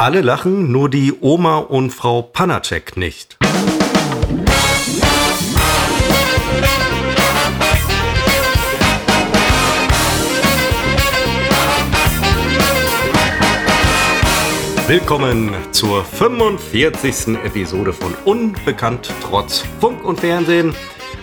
Alle lachen, nur die Oma und Frau Panacek nicht. Willkommen zur 45. Episode von Unbekannt trotz Funk und Fernsehen.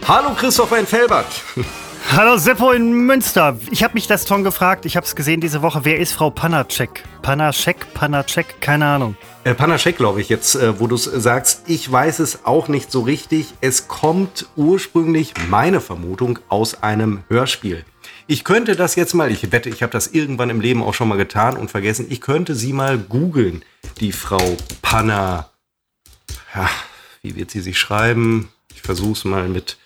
Hallo Christopher in Felbert. Hallo Seppo in Münster. Ich habe mich das Ton gefragt, ich habe es gesehen diese Woche. Wer ist Frau Panacek? Panacek, Panacek, keine Ahnung. Äh, Panacek, glaube ich, jetzt, äh, wo du es sagst. Ich weiß es auch nicht so richtig. Es kommt ursprünglich, meine Vermutung, aus einem Hörspiel. Ich könnte das jetzt mal, ich wette, ich habe das irgendwann im Leben auch schon mal getan und vergessen. Ich könnte sie mal googeln, die Frau Panna. Wie wird sie sich schreiben? Ich versuche es mal mit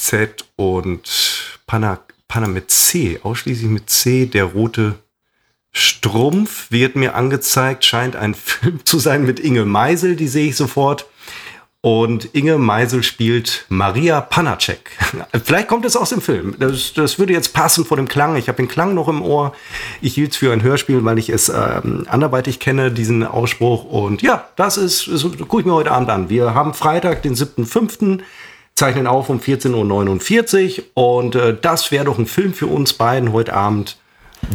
Z und Panna, Panna mit C, ausschließlich mit C, der rote Strumpf wird mir angezeigt, scheint ein Film zu sein mit Inge Meisel, die sehe ich sofort. Und Inge Meisel spielt Maria Panacek. Vielleicht kommt es aus dem Film. Das, das würde jetzt passen vor dem Klang. Ich habe den Klang noch im Ohr. Ich hielt es für ein Hörspiel, weil ich es ähm, anderweitig kenne, diesen Ausspruch. Und ja, das ist, das gucke ich mir heute Abend an. Wir haben Freitag, den 7.5 zeichnen auf um 14.49 Uhr und äh, das wäre doch ein Film für uns beiden heute Abend.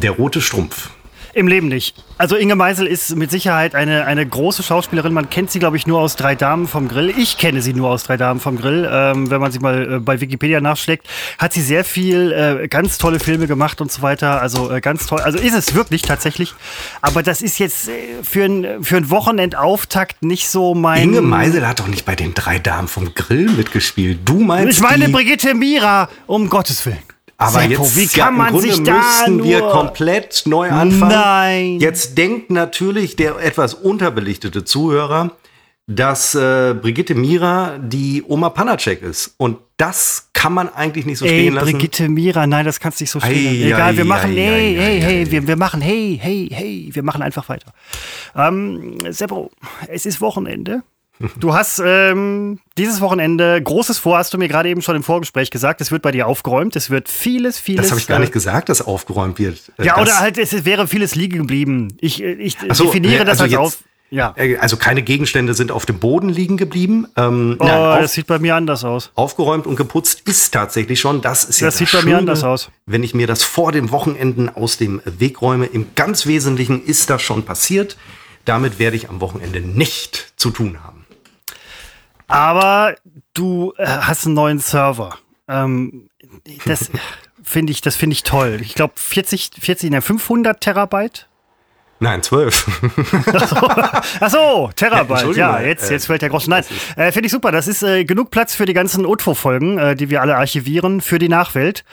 Der rote Strumpf. Im Leben nicht. Also Inge Meisel ist mit Sicherheit eine, eine große Schauspielerin. Man kennt sie, glaube ich, nur aus Drei Damen vom Grill. Ich kenne sie nur aus Drei Damen vom Grill. Ähm, wenn man sie mal äh, bei Wikipedia nachschlägt, hat sie sehr viel äh, ganz tolle Filme gemacht und so weiter. Also äh, ganz toll. Also ist es wirklich tatsächlich. Aber das ist jetzt äh, für ein, für ein Wochenendauftakt nicht so mein. Inge Meisel hat doch nicht bei den Drei Damen vom Grill mitgespielt. Du meinst. Ich meine Brigitte Mira, um Gottes Willen. Aber Seppo, jetzt wie kann man sich da müssten wir komplett neu anfangen. Nein. Jetzt denkt natürlich der etwas unterbelichtete Zuhörer, dass äh, Brigitte Mira die Oma Panacek ist. Und das kann man eigentlich nicht so stehen lassen. Brigitte Mira, nein, das kannst du nicht so stehen lassen. Egal, wir machen, hey, hey, hey, wir, wir machen, hey, hey, hey, wir machen einfach weiter. Ähm, Seppo, es ist Wochenende. Du hast ähm, dieses Wochenende Großes vor, hast du mir gerade eben schon im Vorgespräch gesagt. Es wird bei dir aufgeräumt. Es wird vieles, vieles. Das habe ich gar nicht gesagt, dass aufgeräumt wird. Ja, das oder halt, es wäre vieles liegen geblieben. Ich, ich so, definiere das also als auf. Ja. Äh, also keine Gegenstände sind auf dem Boden liegen geblieben. Ähm, oh, nein, auf, das sieht bei mir anders aus. Aufgeräumt und geputzt ist tatsächlich schon. Das ist ja das sieht bei mir anders aus. Wenn ich mir das vor dem Wochenenden aus dem Weg räume, im ganz Wesentlichen ist das schon passiert. Damit werde ich am Wochenende nicht zu tun haben. Aber du äh, hast einen neuen Server. Ähm, das finde ich, das finde ich toll. Ich glaube 40, 40, ne, 500 Terabyte. Nein, 12. Ach so, Terabyte. Ja, jetzt, jetzt fällt der Groschen. Nein, äh, finde ich super. Das ist äh, genug Platz für die ganzen UTFO-Folgen, äh, die wir alle archivieren, für die Nachwelt.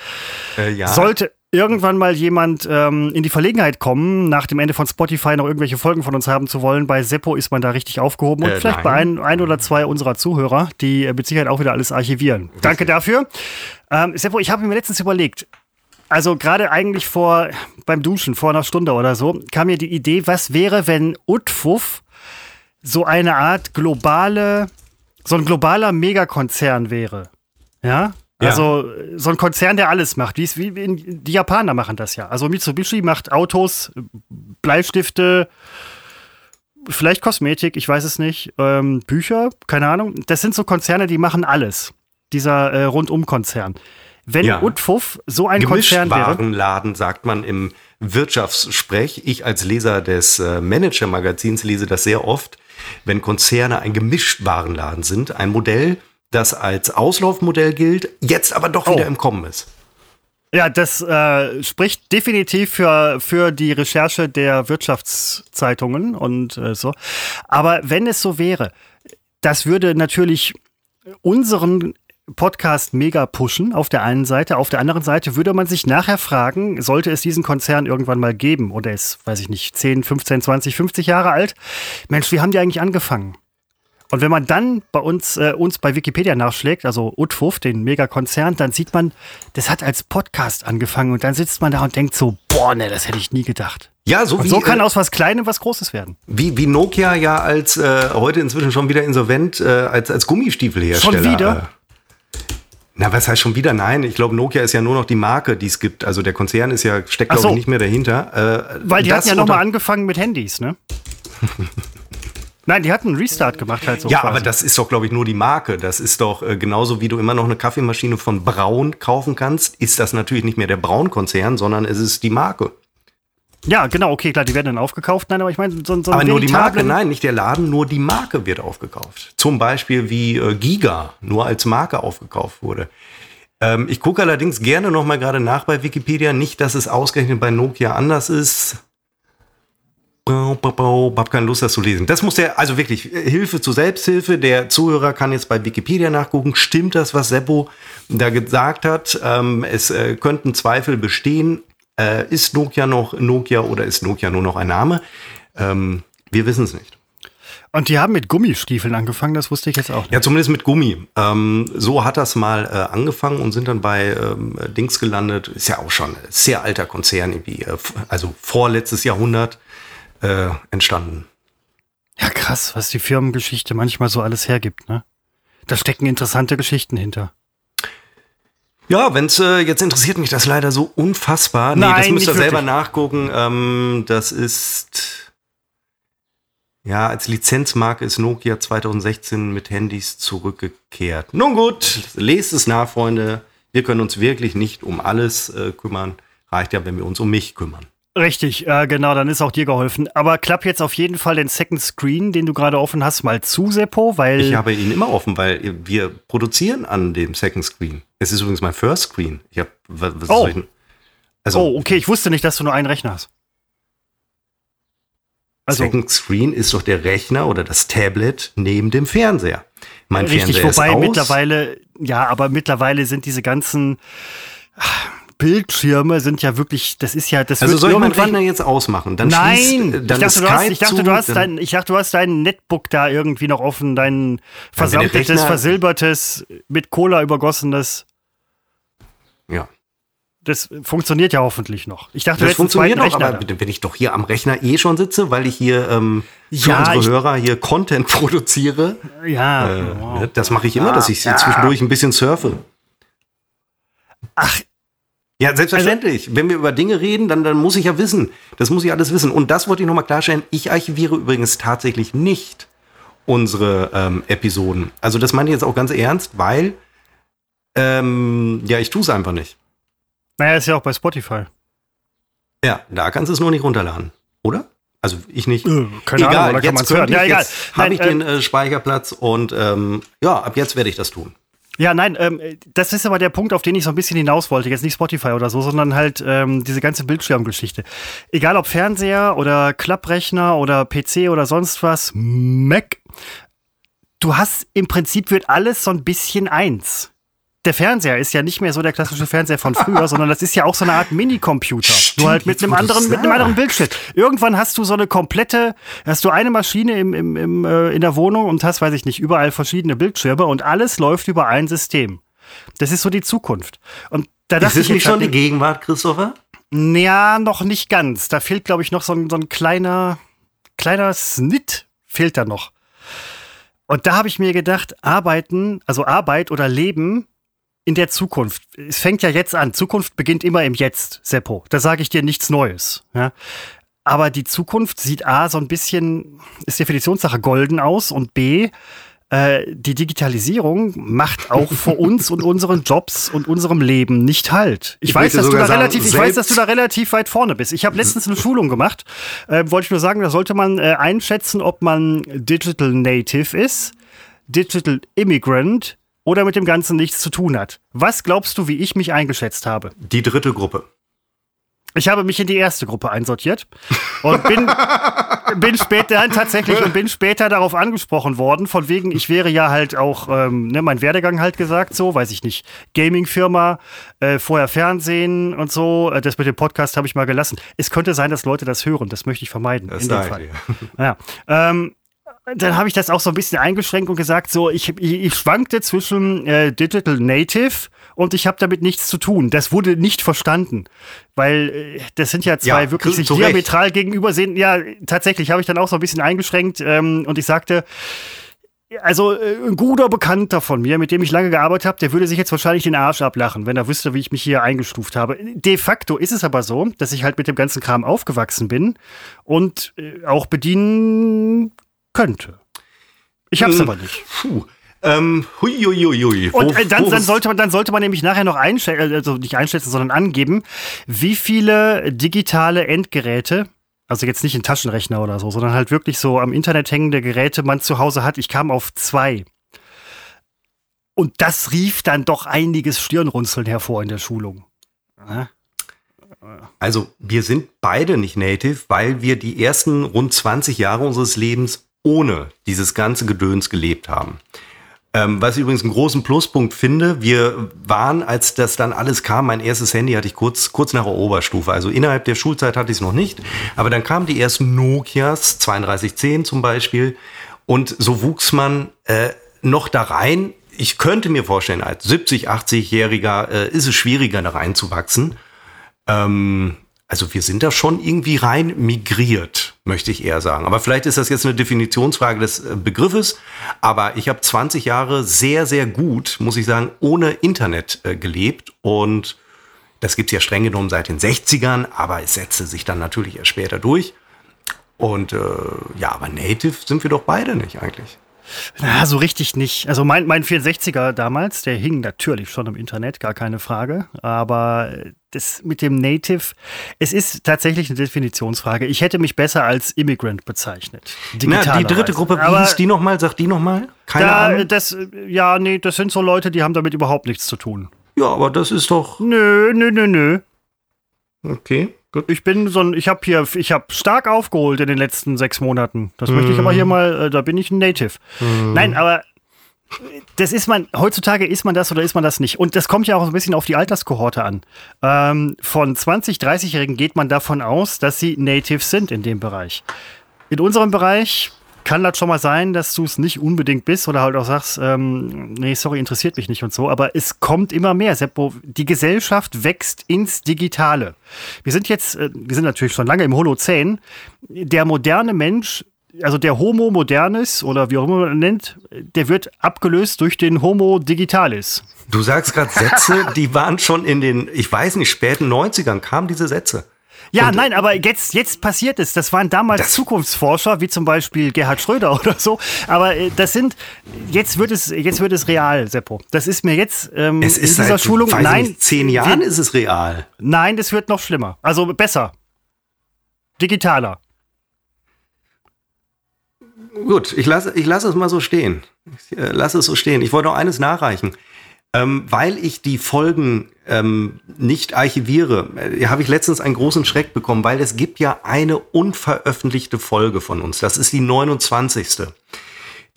Äh, ja. Sollte, irgendwann mal jemand ähm, in die Verlegenheit kommen, nach dem Ende von Spotify noch irgendwelche Folgen von uns haben zu wollen, bei Seppo ist man da richtig aufgehoben und äh, vielleicht nein. bei ein, ein oder zwei unserer Zuhörer, die äh, mit Sicherheit auch wieder alles archivieren. Richtig. Danke dafür. Ähm, Seppo, ich habe mir letztens überlegt, also gerade eigentlich vor beim Duschen vor einer Stunde oder so kam mir die Idee, was wäre, wenn Utfuff so eine Art globale, so ein globaler Megakonzern wäre. Ja, also so ein Konzern, der alles macht. Wie, wie die Japaner machen das ja. Also Mitsubishi macht Autos, Bleistifte, vielleicht Kosmetik, ich weiß es nicht, ähm, Bücher, keine Ahnung. Das sind so Konzerne, die machen alles. Dieser äh, Rundum-Konzern. Wenn ja. Utfuff so ein Konzern wäre. Warenladen sagt man im Wirtschaftssprech. Ich als Leser des äh, Manager-Magazins lese das sehr oft. Wenn Konzerne ein Gemischtwarenladen sind, ein Modell, das als Auslaufmodell gilt, jetzt aber doch wieder oh. im Kommen ist. Ja, das äh, spricht definitiv für, für die Recherche der Wirtschaftszeitungen und äh, so. Aber wenn es so wäre, das würde natürlich unseren Podcast mega pushen auf der einen Seite. Auf der anderen Seite würde man sich nachher fragen, sollte es diesen Konzern irgendwann mal geben oder ist, weiß ich nicht, 10, 15, 20, 50 Jahre alt? Mensch, wie haben die eigentlich angefangen? Und wenn man dann bei uns, äh, uns bei Wikipedia nachschlägt, also Utfuff, den Megakonzern, dann sieht man, das hat als Podcast angefangen und dann sitzt man da und denkt so, boah, ne, das hätte ich nie gedacht. Ja, so und wie, so kann äh, aus was Kleinem was Großes werden. Wie, wie Nokia ja als äh, heute inzwischen schon wieder insolvent äh, als, als Gummistiefelhersteller. Schon wieder? Äh, Na, was heißt schon wieder nein? Ich glaube, Nokia ist ja nur noch die Marke, die es gibt. Also der Konzern ist ja, steckt, glaube so. ich, nicht mehr dahinter. Äh, Weil die hatten ja nochmal angefangen mit Handys, ne? Nein, die hatten einen Restart gemacht halt so. Ja, quasi. aber das ist doch, glaube ich, nur die Marke. Das ist doch äh, genauso wie du immer noch eine Kaffeemaschine von Braun kaufen kannst, ist das natürlich nicht mehr der Braun-Konzern, sondern es ist die Marke. Ja, genau, okay, klar, die werden dann aufgekauft. Nein, aber ich meine, so, so Aber nur die Marke, nein, nicht der Laden, nur die Marke wird aufgekauft. Zum Beispiel wie äh, Giga nur als Marke aufgekauft wurde. Ähm, ich gucke allerdings gerne noch mal gerade nach bei Wikipedia. Nicht, dass es ausgerechnet bei Nokia anders ist. Hab keine Lust, das zu lesen. Das muss der, also wirklich, Hilfe zur Selbsthilfe. Der Zuhörer kann jetzt bei Wikipedia nachgucken. Stimmt das, was Seppo da gesagt hat? Ähm, es äh, könnten Zweifel bestehen. Äh, ist Nokia noch Nokia oder ist Nokia nur noch ein Name? Ähm, wir wissen es nicht. Und die haben mit Gummistiefeln angefangen, das wusste ich jetzt auch nicht. Ja, zumindest mit Gummi. Ähm, so hat das mal äh, angefangen und sind dann bei ähm, Dings gelandet. Ist ja auch schon ein sehr alter Konzern, irgendwie, äh, also vorletztes Jahrhundert äh, entstanden. Ja, krass, was die Firmengeschichte manchmal so alles hergibt, ne? Da stecken interessante Geschichten hinter. Ja, wenn es äh, jetzt interessiert mich das leider so unfassbar. Nee, Nein, das müsst ihr selber nachgucken. Ähm, das ist ja als Lizenzmarke ist Nokia 2016 mit Handys zurückgekehrt. Nun gut, lest es nach, Freunde. Wir können uns wirklich nicht um alles äh, kümmern. Reicht ja, wenn wir uns um mich kümmern. Richtig, äh, genau, dann ist auch dir geholfen. Aber klapp jetzt auf jeden Fall den Second Screen, den du gerade offen hast, mal zu, Seppo, weil. Ich habe ihn immer offen, weil wir produzieren an dem Second Screen. Es ist übrigens mein First Screen. Ich hab, was, oh. Ich, also, oh, okay, ich wusste nicht, dass du nur einen Rechner hast. Also, Second Screen ist doch der Rechner oder das Tablet neben dem Fernseher. Mein richtig, Fernseher wobei ist aus. mittlerweile, ja, aber mittlerweile sind diese ganzen Bildschirme sind ja wirklich, das ist ja, das Also soll ich meinen Rechner jetzt ausmachen? Dann Nein, schließt, dann ich, dachte, du hast, ich dachte, du hast dein, ich dachte, du hast dein Netbook da irgendwie noch offen, dein versammeltes, versilbertes, mit Cola übergossenes. Ja. Das funktioniert ja hoffentlich noch. Ich dachte, das funktioniert noch, aber da. wenn ich doch hier am Rechner eh schon sitze, weil ich hier ähm, für ja, unsere Hörer hier Content produziere. Ja, äh, wow. das mache ich immer, dass ich ja. zwischendurch ein bisschen surfe. Ach, ja, selbstverständlich. Also, Wenn wir über Dinge reden, dann, dann muss ich ja wissen. Das muss ich alles wissen. Und das wollte ich nochmal klarstellen. Ich archiviere übrigens tatsächlich nicht unsere ähm, Episoden. Also das meine ich jetzt auch ganz ernst, weil ähm, ja, ich tue es einfach nicht. Naja, ist ja auch bei Spotify. Ja, da kannst du es nur nicht runterladen, oder? Also ich nicht. Äh, keine egal, Ahnung, jetzt kann ja, egal. habe ich äh, den äh, Speicherplatz und ähm, ja, ab jetzt werde ich das tun. Ja, nein, ähm, das ist aber der Punkt, auf den ich so ein bisschen hinaus wollte. Jetzt nicht Spotify oder so, sondern halt ähm, diese ganze Bildschirmgeschichte. Egal ob Fernseher oder Klapprechner oder PC oder sonst was, Mac. Du hast im Prinzip wird alles so ein bisschen eins der Fernseher ist ja nicht mehr so der klassische Fernseher von früher, sondern das ist ja auch so eine Art Minicomputer. Nur halt mit einem anderen, mit einem anderen Bildschirm. Irgendwann hast du so eine komplette, hast du eine Maschine im, im, im, äh, in der Wohnung und hast, weiß ich nicht, überall verschiedene Bildschirme und alles läuft über ein System. Das ist so die Zukunft. Und da ist das nicht schon die Gegenwart, Christopher? Ja, noch nicht ganz. Da fehlt, glaube ich, noch so ein, so ein kleiner, kleiner Snit fehlt da noch. Und da habe ich mir gedacht, arbeiten, also Arbeit oder Leben in der Zukunft. Es fängt ja jetzt an. Zukunft beginnt immer im Jetzt, Seppo. Da sage ich dir nichts Neues. Ja? Aber die Zukunft sieht A, so ein bisschen, ist Definitionssache golden aus und B, äh, die Digitalisierung macht auch vor uns und unseren Jobs und unserem Leben nicht halt. Ich, ich weiß, dass du da relativ, ich weiß, dass du da relativ weit vorne bist. Ich habe letztens eine Schulung gemacht. Äh, Wollte ich nur sagen, da sollte man äh, einschätzen, ob man Digital Native ist, Digital Immigrant oder mit dem Ganzen nichts zu tun hat. Was glaubst du, wie ich mich eingeschätzt habe? Die dritte Gruppe. Ich habe mich in die erste Gruppe einsortiert und bin, bin später tatsächlich und bin später darauf angesprochen worden, von wegen, ich wäre ja halt auch, ähm, ne, mein Werdegang halt gesagt, so, weiß ich nicht, Gaming-Firma, äh, vorher Fernsehen und so. Äh, das mit dem Podcast habe ich mal gelassen. Es könnte sein, dass Leute das hören, das möchte ich vermeiden. Das in dem Fall. Ja. Ähm, dann habe ich das auch so ein bisschen eingeschränkt und gesagt, so ich, ich, ich schwankte zwischen äh, Digital Native und ich habe damit nichts zu tun. Das wurde nicht verstanden, weil äh, das sind ja zwei ja, wirklich sich diametral gegenüber sehen. Ja, tatsächlich habe ich dann auch so ein bisschen eingeschränkt ähm, und ich sagte, also äh, ein guter Bekannter von mir, mit dem ich lange gearbeitet habe, der würde sich jetzt wahrscheinlich den Arsch ablachen, wenn er wüsste, wie ich mich hier eingestuft habe. De facto ist es aber so, dass ich halt mit dem ganzen Kram aufgewachsen bin und äh, auch bedienen könnte. Ich hab's hm, aber nicht. Puh. Ähm, hui, hui, hui. Und äh, dann, dann, sollte man, dann sollte man nämlich nachher noch einschätzen, also nicht einschätzen, sondern angeben, wie viele digitale Endgeräte also jetzt nicht ein Taschenrechner oder so, sondern halt wirklich so am Internet hängende Geräte man zu Hause hat. Ich kam auf zwei. Und das rief dann doch einiges Stirnrunzeln hervor in der Schulung. Also wir sind beide nicht native, weil wir die ersten rund 20 Jahre unseres Lebens ohne dieses ganze Gedöns gelebt haben. Ähm, was ich übrigens einen großen Pluspunkt finde, wir waren, als das dann alles kam, mein erstes Handy hatte ich kurz, kurz nach der Oberstufe. Also innerhalb der Schulzeit hatte ich es noch nicht. Aber dann kamen die ersten Nokias, 3210 zum Beispiel. Und so wuchs man äh, noch da rein. Ich könnte mir vorstellen, als 70, 80-Jähriger äh, ist es schwieriger, da reinzuwachsen. Ähm, also wir sind da schon irgendwie rein migriert, möchte ich eher sagen. Aber vielleicht ist das jetzt eine Definitionsfrage des äh, Begriffes. Aber ich habe 20 Jahre sehr, sehr gut, muss ich sagen, ohne Internet äh, gelebt. Und das gibt's ja streng genommen seit den 60ern, aber es setzte sich dann natürlich erst später durch. Und äh, ja, aber Native sind wir doch beide nicht eigentlich. Na, so richtig nicht. Also mein, mein 64er damals, der hing natürlich schon im Internet, gar keine Frage. Aber das mit dem Native, es ist tatsächlich eine Definitionsfrage. Ich hätte mich besser als Immigrant bezeichnet. Na, die dritte Gruppe, wie hieß die nochmal? Sag die nochmal? Keine da, Ahnung. Das, ja, nee, das sind so Leute, die haben damit überhaupt nichts zu tun. Ja, aber das ist doch. Nö, nö, nö, nö. Okay. Ich bin so ein, ich habe hier, ich habe stark aufgeholt in den letzten sechs Monaten. Das mm. möchte ich aber hier mhm. mal, äh, da bin ich ein Native. Mm. Nein, aber das ist man, heutzutage ist man das oder ist man das nicht. Und das kommt ja auch ein bisschen auf die Alterskohorte an. Ähm, von 20, 30-Jährigen geht man davon aus, dass sie Natives sind in dem Bereich. In unserem Bereich kann das schon mal sein, dass du es nicht unbedingt bist oder halt auch sagst, ähm, nee, sorry, interessiert mich nicht und so. Aber es kommt immer mehr, Seppo. Die Gesellschaft wächst ins Digitale. Wir sind jetzt, äh, wir sind natürlich schon lange im Holozän. Der moderne Mensch also der Homo modernis oder wie auch immer man nennt, der wird abgelöst durch den Homo digitalis. Du sagst gerade Sätze, die waren schon in den, ich weiß nicht, späten 90ern kamen diese Sätze. Ja, und nein, aber jetzt, jetzt passiert es. Das waren damals das Zukunftsforscher, wie zum Beispiel Gerhard Schröder oder so. Aber äh, das sind, jetzt wird es, jetzt wird es real, Seppo. Das ist mir jetzt ähm, es ist in dieser seit, Schulung. Nein, nicht, zehn Jahren ist es real. Nein, das wird noch schlimmer. Also besser. Digitaler. Gut, ich lasse ich lass es mal so stehen. Ich äh, lasse es so stehen. Ich wollte noch eines nachreichen. Ähm, weil ich die Folgen ähm, nicht archiviere, äh, habe ich letztens einen großen Schreck bekommen, weil es gibt ja eine unveröffentlichte Folge von uns. Das ist die 29.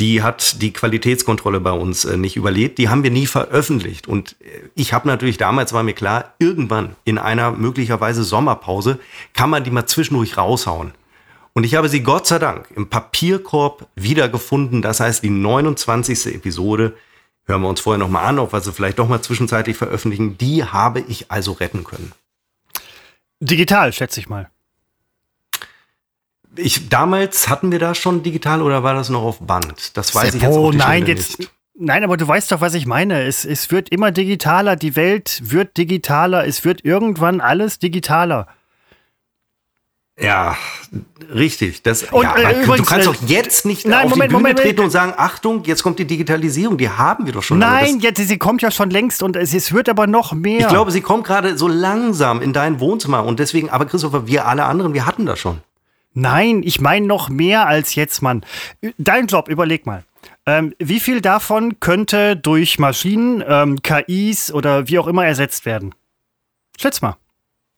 Die hat die Qualitätskontrolle bei uns äh, nicht überlebt. Die haben wir nie veröffentlicht. Und äh, ich habe natürlich damals, war mir klar, irgendwann in einer möglicherweise Sommerpause kann man die mal zwischendurch raushauen. Und ich habe sie Gott sei Dank im Papierkorb wiedergefunden. Das heißt, die 29. Episode hören wir uns vorher nochmal an, ob wir sie vielleicht doch mal zwischenzeitlich veröffentlichen. Die habe ich also retten können. Digital, schätze ich mal. Ich, damals hatten wir da schon digital oder war das noch auf Band? Das weiß Seppo, ich jetzt Oh nein, jetzt. Nicht. Nein, aber du weißt doch, was ich meine. Es, es wird immer digitaler, die Welt wird digitaler, es wird irgendwann alles digitaler. Ja, richtig. Das, und, ja, äh, übrigens, du kannst äh, doch jetzt nicht nein, auf Moment, die Bühne Moment, treten und sagen, Achtung, jetzt kommt die Digitalisierung. Die haben wir doch schon. Nein, jetzt, sie kommt ja schon längst und es, es wird aber noch mehr. Ich glaube, sie kommt gerade so langsam in dein Wohnzimmer und deswegen, aber Christopher, wir alle anderen, wir hatten das schon. Nein, ich meine noch mehr als jetzt, Mann. Dein Job, überleg mal. Ähm, wie viel davon könnte durch Maschinen, ähm, KIs oder wie auch immer ersetzt werden? Schätz mal.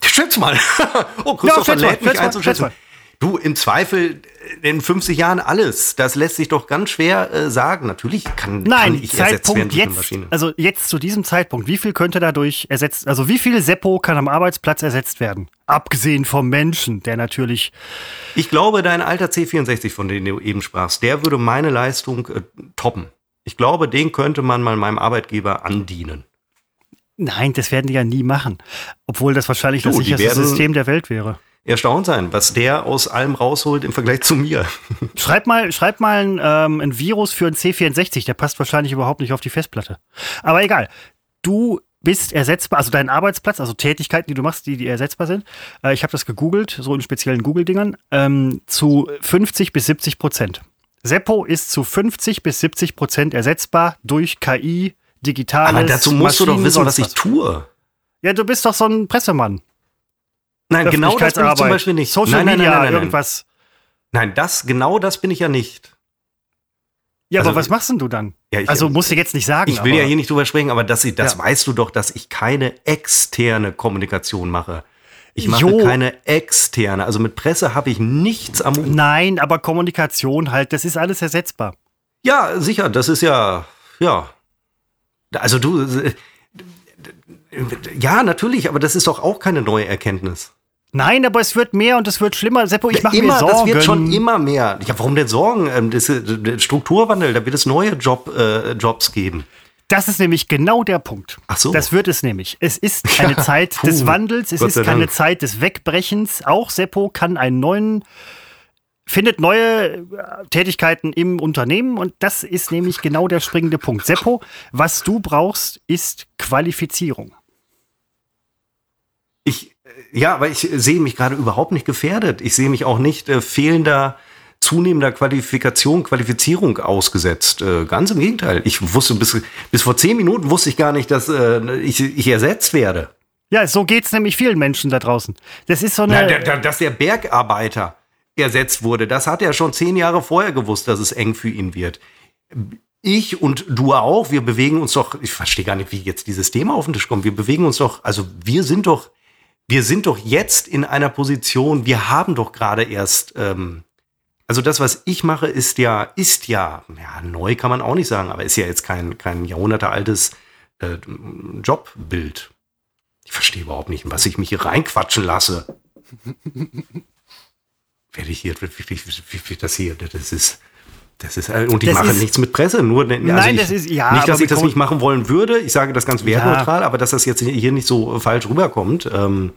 Schätz mal. oh, Christopher ja, lädt mich einzuschätzen. Du, im Zweifel in 50 Jahren alles. Das lässt sich doch ganz schwer äh, sagen. Natürlich kann, Nein, kann ich Zeitpunkt ersetzt werden durch jetzt. Also jetzt zu diesem Zeitpunkt, wie viel könnte dadurch ersetzt, also wie viel Seppo kann am Arbeitsplatz ersetzt werden? Abgesehen vom Menschen, der natürlich. Ich glaube, dein alter C64, von dem du eben sprachst, der würde meine Leistung äh, toppen. Ich glaube, den könnte man mal meinem Arbeitgeber andienen. Nein, das werden die ja nie machen. Obwohl das wahrscheinlich du, das sicherste System der Welt wäre. erstaunt sein, was der aus allem rausholt im Vergleich zu mir. Schreib mal, schreib mal ein, ähm, ein Virus für ein C64, der passt wahrscheinlich überhaupt nicht auf die Festplatte. Aber egal. Du bist ersetzbar, also dein Arbeitsplatz, also Tätigkeiten, die du machst, die, die ersetzbar sind. Äh, ich habe das gegoogelt, so in speziellen Google-Dingern, ähm, zu 50 bis 70 Prozent. Seppo ist zu 50 bis 70 Prozent ersetzbar durch KI, digitales. Aber dazu musst Maschinen, du doch wissen, was ich tue. Ja, du bist doch so ein Pressemann. Nein, genau das bin ich zum Beispiel nicht. Social nein, nein, Media, nein, nein, nein. irgendwas. Nein, das, genau das bin ich ja nicht. Ja, Also, aber was machst denn du dann? Ja, ich, also musst du jetzt nicht sagen. ich will aber ja hier nicht drüber sprechen, aber das, das Ja. weißt du doch, dass ich keine externe Kommunikation mache. Ich mache Jo. keine externe. Also mit Presse habe ich nichts am Hut. Nein, aber Kommunikation halt, das ist alles ersetzbar. Ja, sicher, das ist ja, ja. Also du, äh, ja, natürlich, aber das ist doch auch keine neue Erkenntnis. Nein, aber es wird mehr und es wird schlimmer. Seppo, ich mache mir Sorgen. das wird schon immer mehr. Ja, warum denn Sorgen? Ähm, Das äh, Strukturwandel, da wird es neue Job, äh, Jobs geben. Das ist nämlich genau der Punkt. Ach so. Das wird es nämlich. Es ist keine Ja, Zeit puh, des Wandels, es ist keine Dank. Zeit des Wegbrechens. Auch Seppo kann einen neuen, findet neue äh, Tätigkeiten im Unternehmen und das ist nämlich genau der springende Punkt. Seppo, was du brauchst, ist Qualifizierung. Ich, äh, ja, aber ich sehe mich gerade überhaupt nicht gefährdet. Ich sehe mich auch nicht äh, fehlender, zunehmender Qualifikation, Qualifizierung ausgesetzt. Äh, ganz im Gegenteil. Ich wusste bis, bis vor zehn Minuten wusste ich gar nicht, dass äh, ich, ich ersetzt werde. Ja, so geht's nämlich vielen Menschen da draußen. Das ist so eine. Na, der, der, dass der Bergarbeiter ersetzt wurde, das hat er schon zehn Jahre vorher gewusst, dass es eng für ihn wird. Ich und du auch, wir bewegen uns doch, ich verstehe gar nicht, wie jetzt dieses Thema auf den Tisch kommt. Wir bewegen uns doch, also wir sind doch, wir sind doch jetzt in einer Position, wir haben doch gerade erst, ähm, also das, was ich mache, ist ja, ist ja, ja, neu kann man auch nicht sagen, aber ist ja jetzt kein, kein jahrhundertealtes äh, Jobbild. Ich verstehe überhaupt nicht, was ich mich hier reinquatschen lasse. Werde ich hier, wie, das hier, das ist, das ist, äh, und ich Das mache ist- nichts mit Presse, nur, also Nein, ich, das ist- ja, nicht, dass ich das nicht machen wollen würde. Ich sage das ganz wertneutral, aber dass das jetzt hier nicht so falsch rüberkommt. Ähm,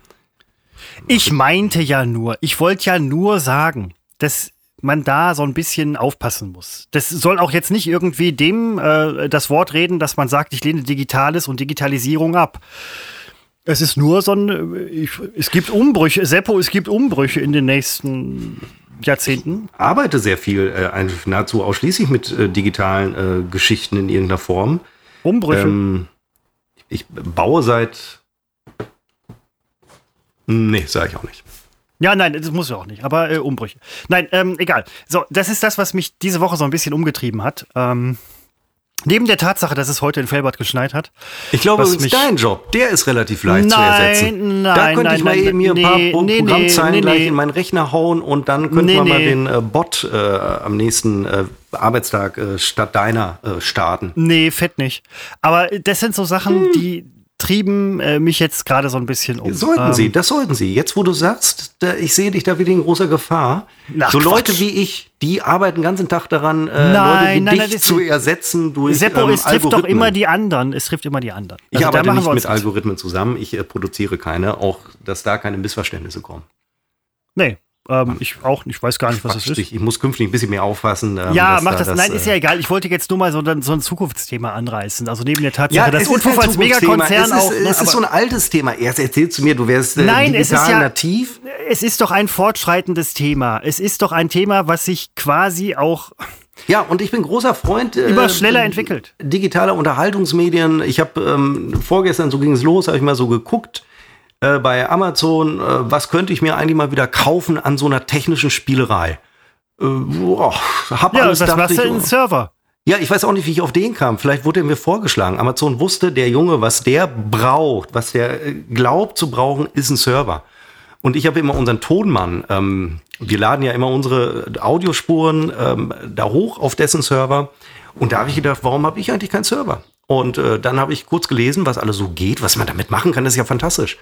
Ich meinte ja nur, ich wollte ja nur sagen, dass man da so ein bisschen aufpassen muss. Das soll auch jetzt nicht irgendwie dem äh, das Wort reden, dass man sagt, ich lehne Digitales und Digitalisierung ab. Es ist nur so ein, ich, es gibt Umbrüche, Seppo, es gibt Umbrüche in den nächsten Jahrzehnten. arbeite sehr viel, äh, nahezu ausschließlich mit äh, digitalen äh, Geschichten in irgendeiner Form. Umbrüche. Ähm, ich baue seit. Nee, sage ich auch nicht. Ja, nein, das muss ja auch nicht, aber äh, Umbrüche. Nein, ähm, egal. So, das ist das, was mich diese Woche so ein bisschen umgetrieben hat. Ähm, neben der Tatsache, dass es heute in Felbert geschneit hat. Ich glaube, Was übrigens, dein Job, der ist relativ leicht zu Nein, ersetzen. da nein, könnte ich nein, mal nein, eben hier ein paar nee, Pro nee, Programmzeilen nee, gleich nee. in meinen Rechner hauen und dann könnten Nee, wir mal nee. den äh, Bot äh, am nächsten äh, Arbeitstag äh, statt deiner äh, starten. Nee, fett nicht. Aber das sind so Sachen, die trieben äh, mich jetzt gerade so ein bisschen um. Sollten Ähm, Sie, das sollten Sie. Jetzt, wo du sagst, da, ich sehe dich da wieder in großer Gefahr. Ach, so Leute Quatsch. wie ich, die arbeiten den ganzen Tag daran, äh, Nein, Leute wie nein, dich nein, zu ersetzen durch Seppo, ähm, es trifft doch immer die anderen. Es trifft immer die anderen. Ich Also da arbeite nicht mit. Algorithmen zusammen. Ich äh, produziere keine, auch dass da keine Missverständnisse kommen. Nee, ähm, ich auch. Ich weiß gar nicht, was es Quatsch ist. dich. Ich muss künftig ein bisschen mehr aufpassen. ähm, Ja, mach da das. Nein, ist äh, ja egal. Ich wollte jetzt nur mal so, ein- so ein Zukunftsthema anreißen. Also neben der Tatsache, Ja, dass ist Unfug als. Megakonzern es ist, auch. ne, es ist aber- so ein altes Thema. Erst erzählst du mir, du wärst äh, Nein, es ist ja- nativ. es ist doch ein fortschreitendes Thema. Es ist doch ein Thema, was sich quasi auch Ja, und ich bin großer Freund äh, immer schneller entwickelt. digitaler Unterhaltungsmedien. Ich habe ähm, vorgestern, so ging es los, habe ich mal so geguckt äh, bei Amazon, äh, was könnte ich mir eigentlich mal wieder kaufen an so einer technischen Spielerei. Äh, boah, hab Ja, alles, das machst du ich, in oh. den Server. Ja, ich weiß auch nicht, wie ich auf den kam. Vielleicht wurde er mir vorgeschlagen. Amazon wusste, der Junge, was der braucht, was der äh, glaubt zu brauchen, ist ein Server. Und ich habe immer unseren Tonmann, ähm, wir laden ja immer unsere Audiospuren ähm, da hoch auf dessen Server. Und da habe ich gedacht, warum habe ich eigentlich keinen Server? Und äh, dann habe ich kurz gelesen, was alles so geht, was man damit machen kann. Das ist ja fantastisch.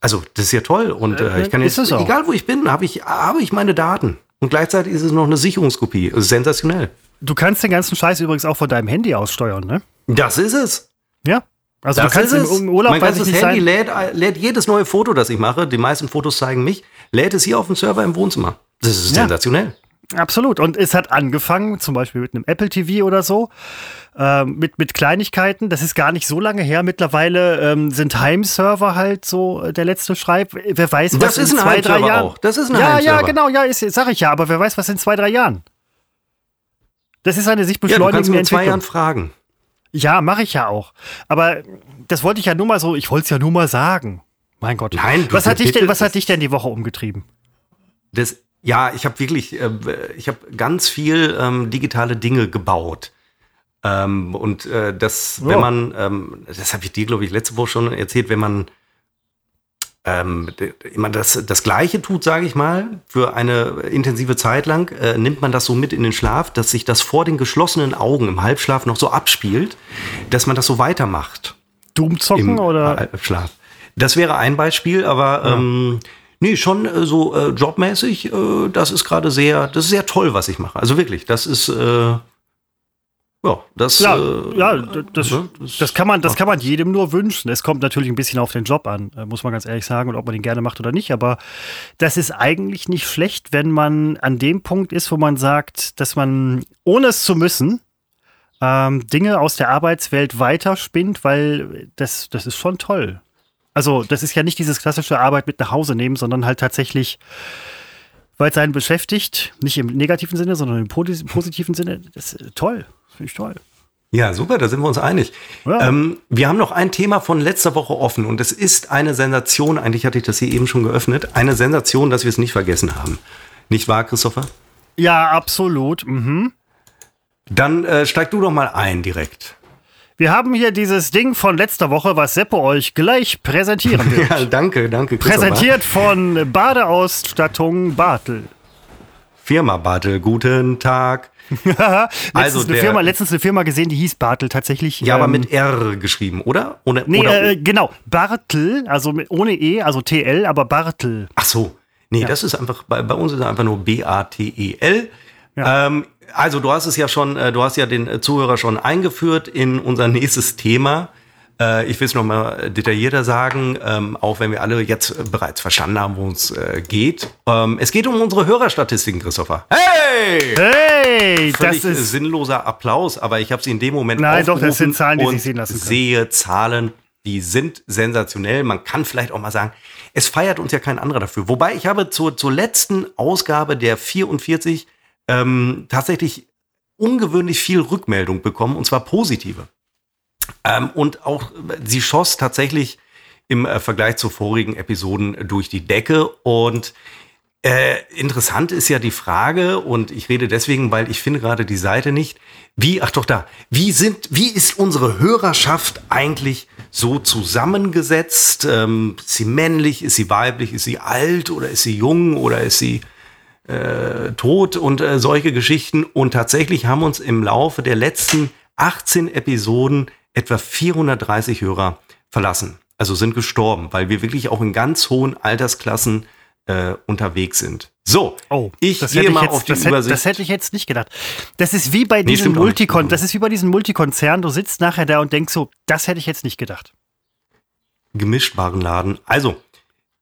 Also, das ist ja toll. Und äh, ich kann ist jetzt, egal wo ich bin, habe ich, habe ich meine Daten. Und gleichzeitig ist es noch eine Sicherungskopie. Sensationell. Du kannst den ganzen Scheiß übrigens auch von deinem Handy aus steuern, ne? Das ist es. Ja. Also Das du kannst ist im, Urlaub mein ganzes Handy sein. lädt, lädt jedes neue Foto, das ich mache. Die meisten Fotos zeigen mich. lädt es hier auf dem Server im Wohnzimmer. Das ist ja. sensationell. Absolut. Und es hat angefangen, zum Beispiel mit einem Apple TV oder so, äh, mit, mit Kleinigkeiten. Das ist gar nicht so lange her. Mittlerweile ähm, sind Heimserver halt so äh, der letzte Schreib. Wer weiß, was das ist in ein zwei, drei Jahren. Auch. Das ist ein ja, Heimserver. Ja, genau, ja, ist, sag ich ja. Aber wer weiß, was in zwei, drei Jahren. Das ist eine sich beschleunigende ja, du kannst in zwei Jahren fragen. Ja, mache ich ja auch. Aber das wollte ich ja nur mal so, ich wollte es ja nur mal sagen. Mein Gott. Nein, was hat, dich denn, was hat dich denn die Woche umgetrieben? Das, ja, ich habe wirklich, äh, ich habe ganz viel ähm, digitale Dinge gebaut. Ähm, und äh, das, oh. wenn man, ähm, das habe ich dir, glaube ich, letzte Woche schon erzählt, wenn man ähm, immer das, das Gleiche tut, sage ich mal, für eine intensive Zeit lang, äh, nimmt man das so mit in den Schlaf, dass sich das vor den geschlossenen Augen im Halbschlaf noch so abspielt, dass man das so weitermacht. Doomzocken oder? Halbschlaf. Das wäre ein Beispiel, aber ja. ähm, nee, schon äh, so äh, jobmäßig, äh, das ist gerade sehr, das ist sehr toll, was ich mache. Also wirklich, das ist äh, ja, das, ja, äh, ja das, ne, das, das, kann man, das kann man jedem nur wünschen. Es kommt natürlich ein bisschen auf den Job an, äh, muss man ganz ehrlich sagen, und ob man den gerne macht oder nicht. Aber das ist eigentlich nicht schlecht, wenn man an dem Punkt ist, wo man sagt, dass man, ohne es zu müssen, ähm, Dinge aus der Arbeitswelt weiterspinnt, weil das, das ist schon toll. Also, das ist ja nicht dieses klassische Arbeit mit nach Hause nehmen, sondern halt tatsächlich weil es einen beschäftigt, nicht im negativen Sinne, sondern im positiven Sinne. Das ist toll. Finde ich toll. Ja, super, da sind wir uns einig. Ja. Ähm, wir haben noch ein Thema von letzter Woche offen und es ist eine Sensation, eigentlich hatte ich das hier eben schon geöffnet, eine Sensation, dass wir es nicht vergessen haben. Nicht wahr, Christopher? Ja, absolut. Mhm. Dann äh, steig du doch mal ein direkt. Wir haben hier dieses Ding von letzter Woche, was Seppo euch gleich präsentieren wird. ja, danke, danke. Präsentiert von Badeausstattung Bartel. Firma Bartel, guten Tag. also eine Firma, letztens eine Firma gesehen, die hieß Bartel tatsächlich. Ja, ähm, aber mit R geschrieben, oder? Ohne, nee, oder äh, genau. Bartel, also ohne E, also TL, aber Bartel. Ach so. Nee, ja. das ist einfach, bei, bei uns ist es einfach nur B-A-T-E-L. Ja. Ähm, also du hast es ja schon, äh, du hast ja den Zuhörer schon eingeführt in unser nächstes Thema. Äh, ich will es nochmal detaillierter sagen, ähm, auch wenn wir alle jetzt bereits verstanden haben, worum es äh, geht. Ähm, es geht um unsere Hörerstatistiken, Christopher. Hey! Hey! Völlig das ist sinnloser Applaus, aber ich habe sie in dem Moment Nein, doch, das sind Zahlen, die sich sehen lassen können. sehe Zahlen, die sind sensationell. Man kann vielleicht auch mal sagen, es feiert uns ja kein anderer dafür. Wobei ich habe zur, zur letzten Ausgabe der 44 ähm, tatsächlich ungewöhnlich viel Rückmeldung bekommen, und zwar positive. Ähm, und auch sie schoss tatsächlich im äh, Vergleich zu vorigen Episoden durch die Decke. Und äh, interessant ist ja die Frage, und ich rede deswegen, weil ich finde gerade die Seite nicht, wie, ach doch da, wie sind, wie ist unsere Hörerschaft eigentlich so zusammengesetzt? Ähm, ist sie männlich, ist sie weiblich, ist sie alt oder ist sie jung oder ist sie äh, tot und äh, solche Geschichten? Und tatsächlich haben uns im Laufe der letzten 18 Episoden etwa 430 Hörer verlassen. Also sind gestorben, weil wir wirklich auch in ganz hohen Altersklassen äh, unterwegs sind. So, oh, ich gehe mal jetzt, auf die das Übersicht. Hätte, das hätte ich jetzt nicht gedacht. Das ist wie bei diesen nee, Multikon, das ist wie bei diesen Multikonzernen. Du sitzt nachher da und denkst so, das hätte ich jetzt nicht gedacht. Gemischtwarenladen. Also,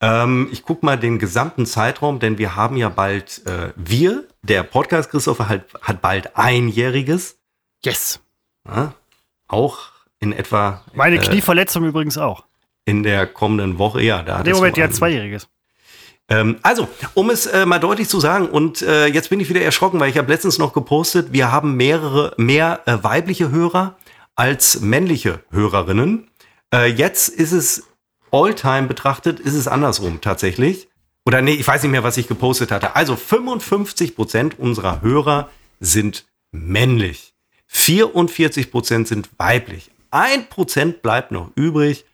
ähm, ich gucke mal den gesamten Zeitraum, denn wir haben ja bald, äh, wir, der Podcast Christopher, hat, hat bald einjähriges. Yes. Ja, auch in etwa. Meine äh, Knieverletzung übrigens auch. In der kommenden Woche, ja. Da in dem Moment ja zweijähriges. Ähm, also, um es äh, mal deutlich zu sagen, und äh, jetzt bin ich wieder erschrocken, weil ich habe letztens noch gepostet, wir haben mehrere, mehr äh, weibliche Hörer als männliche Hörerinnen. Äh, jetzt ist es all-time betrachtet, ist es andersrum tatsächlich. Oder nee, ich weiß nicht mehr, was ich gepostet hatte. Also 55 Prozent unserer Hörer sind männlich. 44 Prozent sind weiblich. Ein Prozent bleibt noch übrig.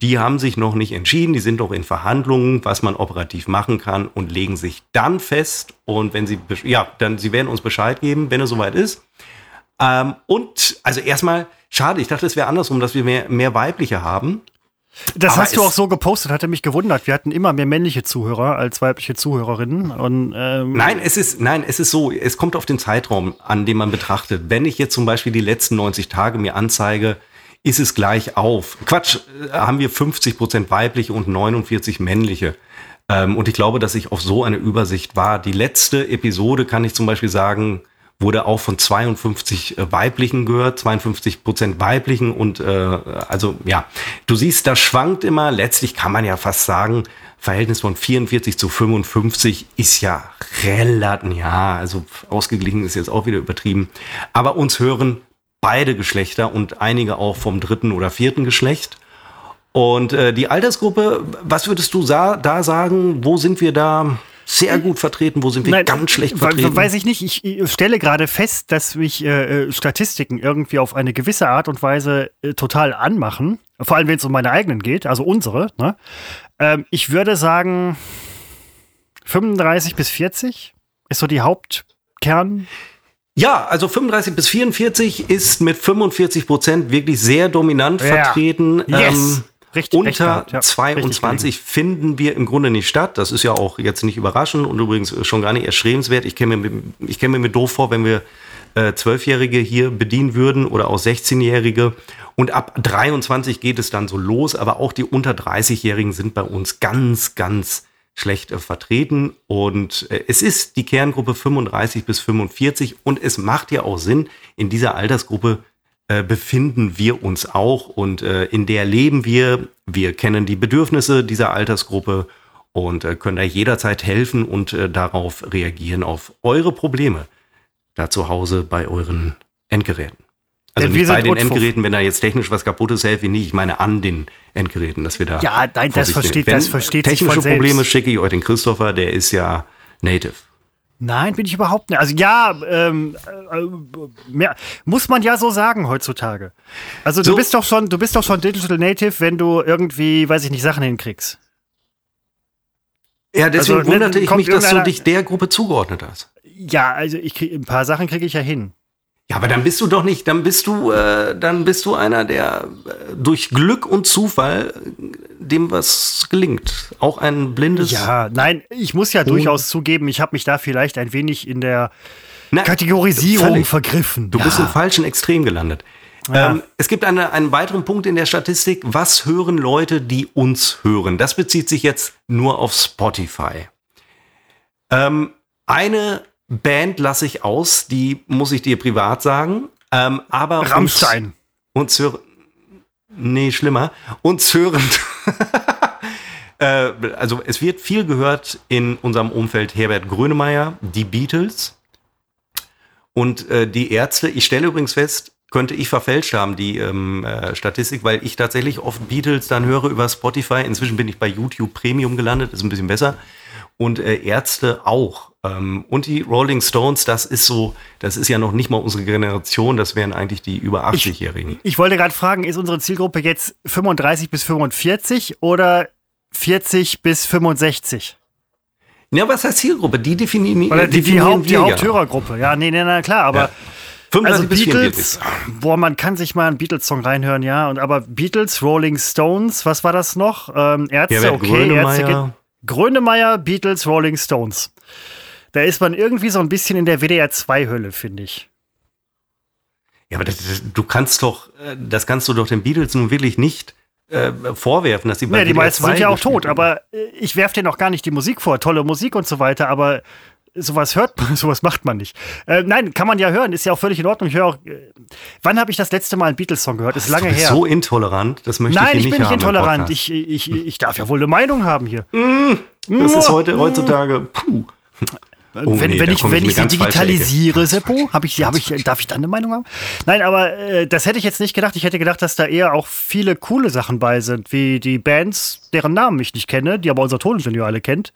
Die haben sich noch nicht entschieden, die sind noch in Verhandlungen, was man operativ machen kann und legen sich dann fest. Und wenn sie, ja, dann, sie werden uns Bescheid geben, wenn es soweit ist. Ähm, und, also erstmal, schade, ich dachte, es wäre andersrum, dass wir mehr, mehr weibliche haben. Das Aber hast du auch so gepostet, hatte mich gewundert. Wir hatten immer mehr männliche Zuhörer als weibliche Zuhörerinnen. Und, ähm nein, es ist, nein, es ist so, es kommt auf den Zeitraum an, den man betrachtet. Wenn ich jetzt zum Beispiel die letzten 90 Tage mir anzeige, ist es gleich auf. Quatsch, äh, haben wir 50 Prozent weibliche und 49 männliche. Ähm, und ich glaube, dass ich auf so eine Übersicht war. Die letzte Episode kann ich zum Beispiel sagen, wurde auch von 52 äh, weiblichen gehört, 52 Prozent weiblichen und äh, also ja, du siehst, das schwankt immer. Letztlich kann man ja fast sagen, Verhältnis von 44 zu 55 ist ja relativ, ja, also ausgeglichen ist jetzt auch wieder übertrieben. Aber uns hören beide Geschlechter und einige auch vom dritten oder vierten Geschlecht. Und äh, die Altersgruppe, was würdest du da sagen? Wo sind wir da sehr gut vertreten? Wo sind wir Nein, ganz schlecht vertreten? Weiß ich nicht. Ich, stelle gerade fest, dass mich äh, äh, Statistiken irgendwie auf eine gewisse Art und Weise äh, total anmachen. Vor allem, wenn es um meine eigenen geht, also unsere. Ne? Ähm, ich würde sagen, 35 bis 40 ist so die Hauptkern. Ja, also 35 bis 44 ist mit 45 Prozent wirklich sehr dominant ja. vertreten. Yes. Ähm, Richtig, unter ja, 22 finden wir im Grunde nicht statt. Das ist ja auch jetzt nicht überraschend und übrigens schon gar nicht erschrebenswert. Ich käme mir, ich käme mir doof vor, wenn wir äh, Zwölfjährige hier bedienen würden oder auch 16-Jährige. Und ab 23 geht es dann so los, aber auch die unter 30-Jährigen sind bei uns ganz, ganz schlecht äh, vertreten. Und äh, es ist die Kerngruppe 35 bis 45 und es macht ja auch Sinn, in dieser Altersgruppe äh, befinden wir uns auch und äh, in der leben wir. Wir kennen die Bedürfnisse dieser Altersgruppe und äh, können da jederzeit helfen und äh, darauf reagieren, auf eure Probleme da zu Hause bei euren Endgeräten. Also Denn nicht bei den Endgeräten, wenn da jetzt technisch was kaputt ist, helfe ich nicht. Ich meine an den Endgeräten, dass wir da. Ja, nein, das versteht, das versteht technische Probleme schicke ich euch den Christopher, der ist ja native. Nein, bin ich überhaupt nicht. Also ja, ähm, äh, mehr, muss man ja so sagen heutzutage. Also du so. bist doch schon, du bist doch schon Digital Native, wenn du irgendwie, weiß ich nicht, Sachen hinkriegst. Ja, deswegen also, wunderte ich mich, dass du dich der Gruppe zugeordnet hast. Ja, also ich krieg, ein paar Sachen kriege ich ja hin. Ja, aber dann bist du doch nicht, dann bist du, äh, dann bist du einer, der äh, durch Glück und Zufall dem was gelingt. Auch ein blindes. Ja, nein, ich muss ja durchaus zugeben, ich habe mich da vielleicht ein wenig in der Na, Kategorisierung völlig. vergriffen. Du ja. bist im falschen Extrem gelandet. Ja. Ähm, es gibt eine, einen weiteren Punkt in der Statistik. Was hören Leute, die uns hören? Das bezieht sich jetzt nur auf Spotify. Ähm, eine Band lasse ich aus, die muss ich dir privat sagen. Ähm, aber Rammstein. Uns, uns hören. Nee, schlimmer. Uns hören. äh, also es wird viel gehört in unserem Umfeld Herbert Grönemeyer, die Beatles und äh, die Ärzte. Ich stelle übrigens fest, könnte ich verfälscht haben, die ähm, äh, Statistik, weil ich tatsächlich oft Beatles dann höre über Spotify. Inzwischen bin ich bei YouTube Premium gelandet, ist ein bisschen besser. Und äh, Ärzte auch. Ähm, und die Rolling Stones, das ist so, das ist ja noch nicht mal unsere Generation, das wären eigentlich die über 80-Jährigen. Ich, ich, wollte gerade fragen, ist unsere Zielgruppe jetzt 35 bis 45 oder 40 bis 65? Ja, was heißt Zielgruppe? Die definieren Oder die, die, Haupt, die Haupthörergruppe. Ja, nee, nee, na klar, aber. Ja. 35 also Beatles, 44. boah, man kann sich mal einen Beatles-Song reinhören, ja. Und aber Beatles, Rolling Stones, was war das noch? Ähm, Ärzte, ja, okay, Grönemeyer. Ärzte. Grönemeyer, Beatles, Rolling Stones. Da ist man irgendwie so ein bisschen in der WDR 2-Hölle, finde ich. Ja, aber das, du kannst doch, äh, das kannst du doch den Beatles nun wirklich nicht äh, vorwerfen, dass sie bei Ja, die meisten sind ja auch tot, aber äh, ich werfe dir noch gar nicht die Musik vor, tolle Musik und so weiter, aber sowas hört man, sowas macht man nicht. Äh, nein, kann man ja hören, ist ja auch völlig in Ordnung. Ich höre auch. Äh, wann habe ich das letzte Mal einen Beatles-Song gehört? Ist lange her. So intolerant, das möchte nein, ich nicht Nein, ich bin nicht intolerant. Ich, ich, ich darf ja wohl eine Meinung haben hier. Mm, das ist heute heutzutage. Puh. Oh, wenn, nee, wenn, ich, wenn ich sie digitalisiere, Seppo, hab ich, hab ich, darf ich dann eine Meinung haben? Nein, aber äh, das hätte ich jetzt nicht gedacht. Ich hätte gedacht, dass da eher auch viele coole Sachen bei sind, wie die Bands, deren Namen ich nicht kenne, die aber unser Toningenieur alle kennt.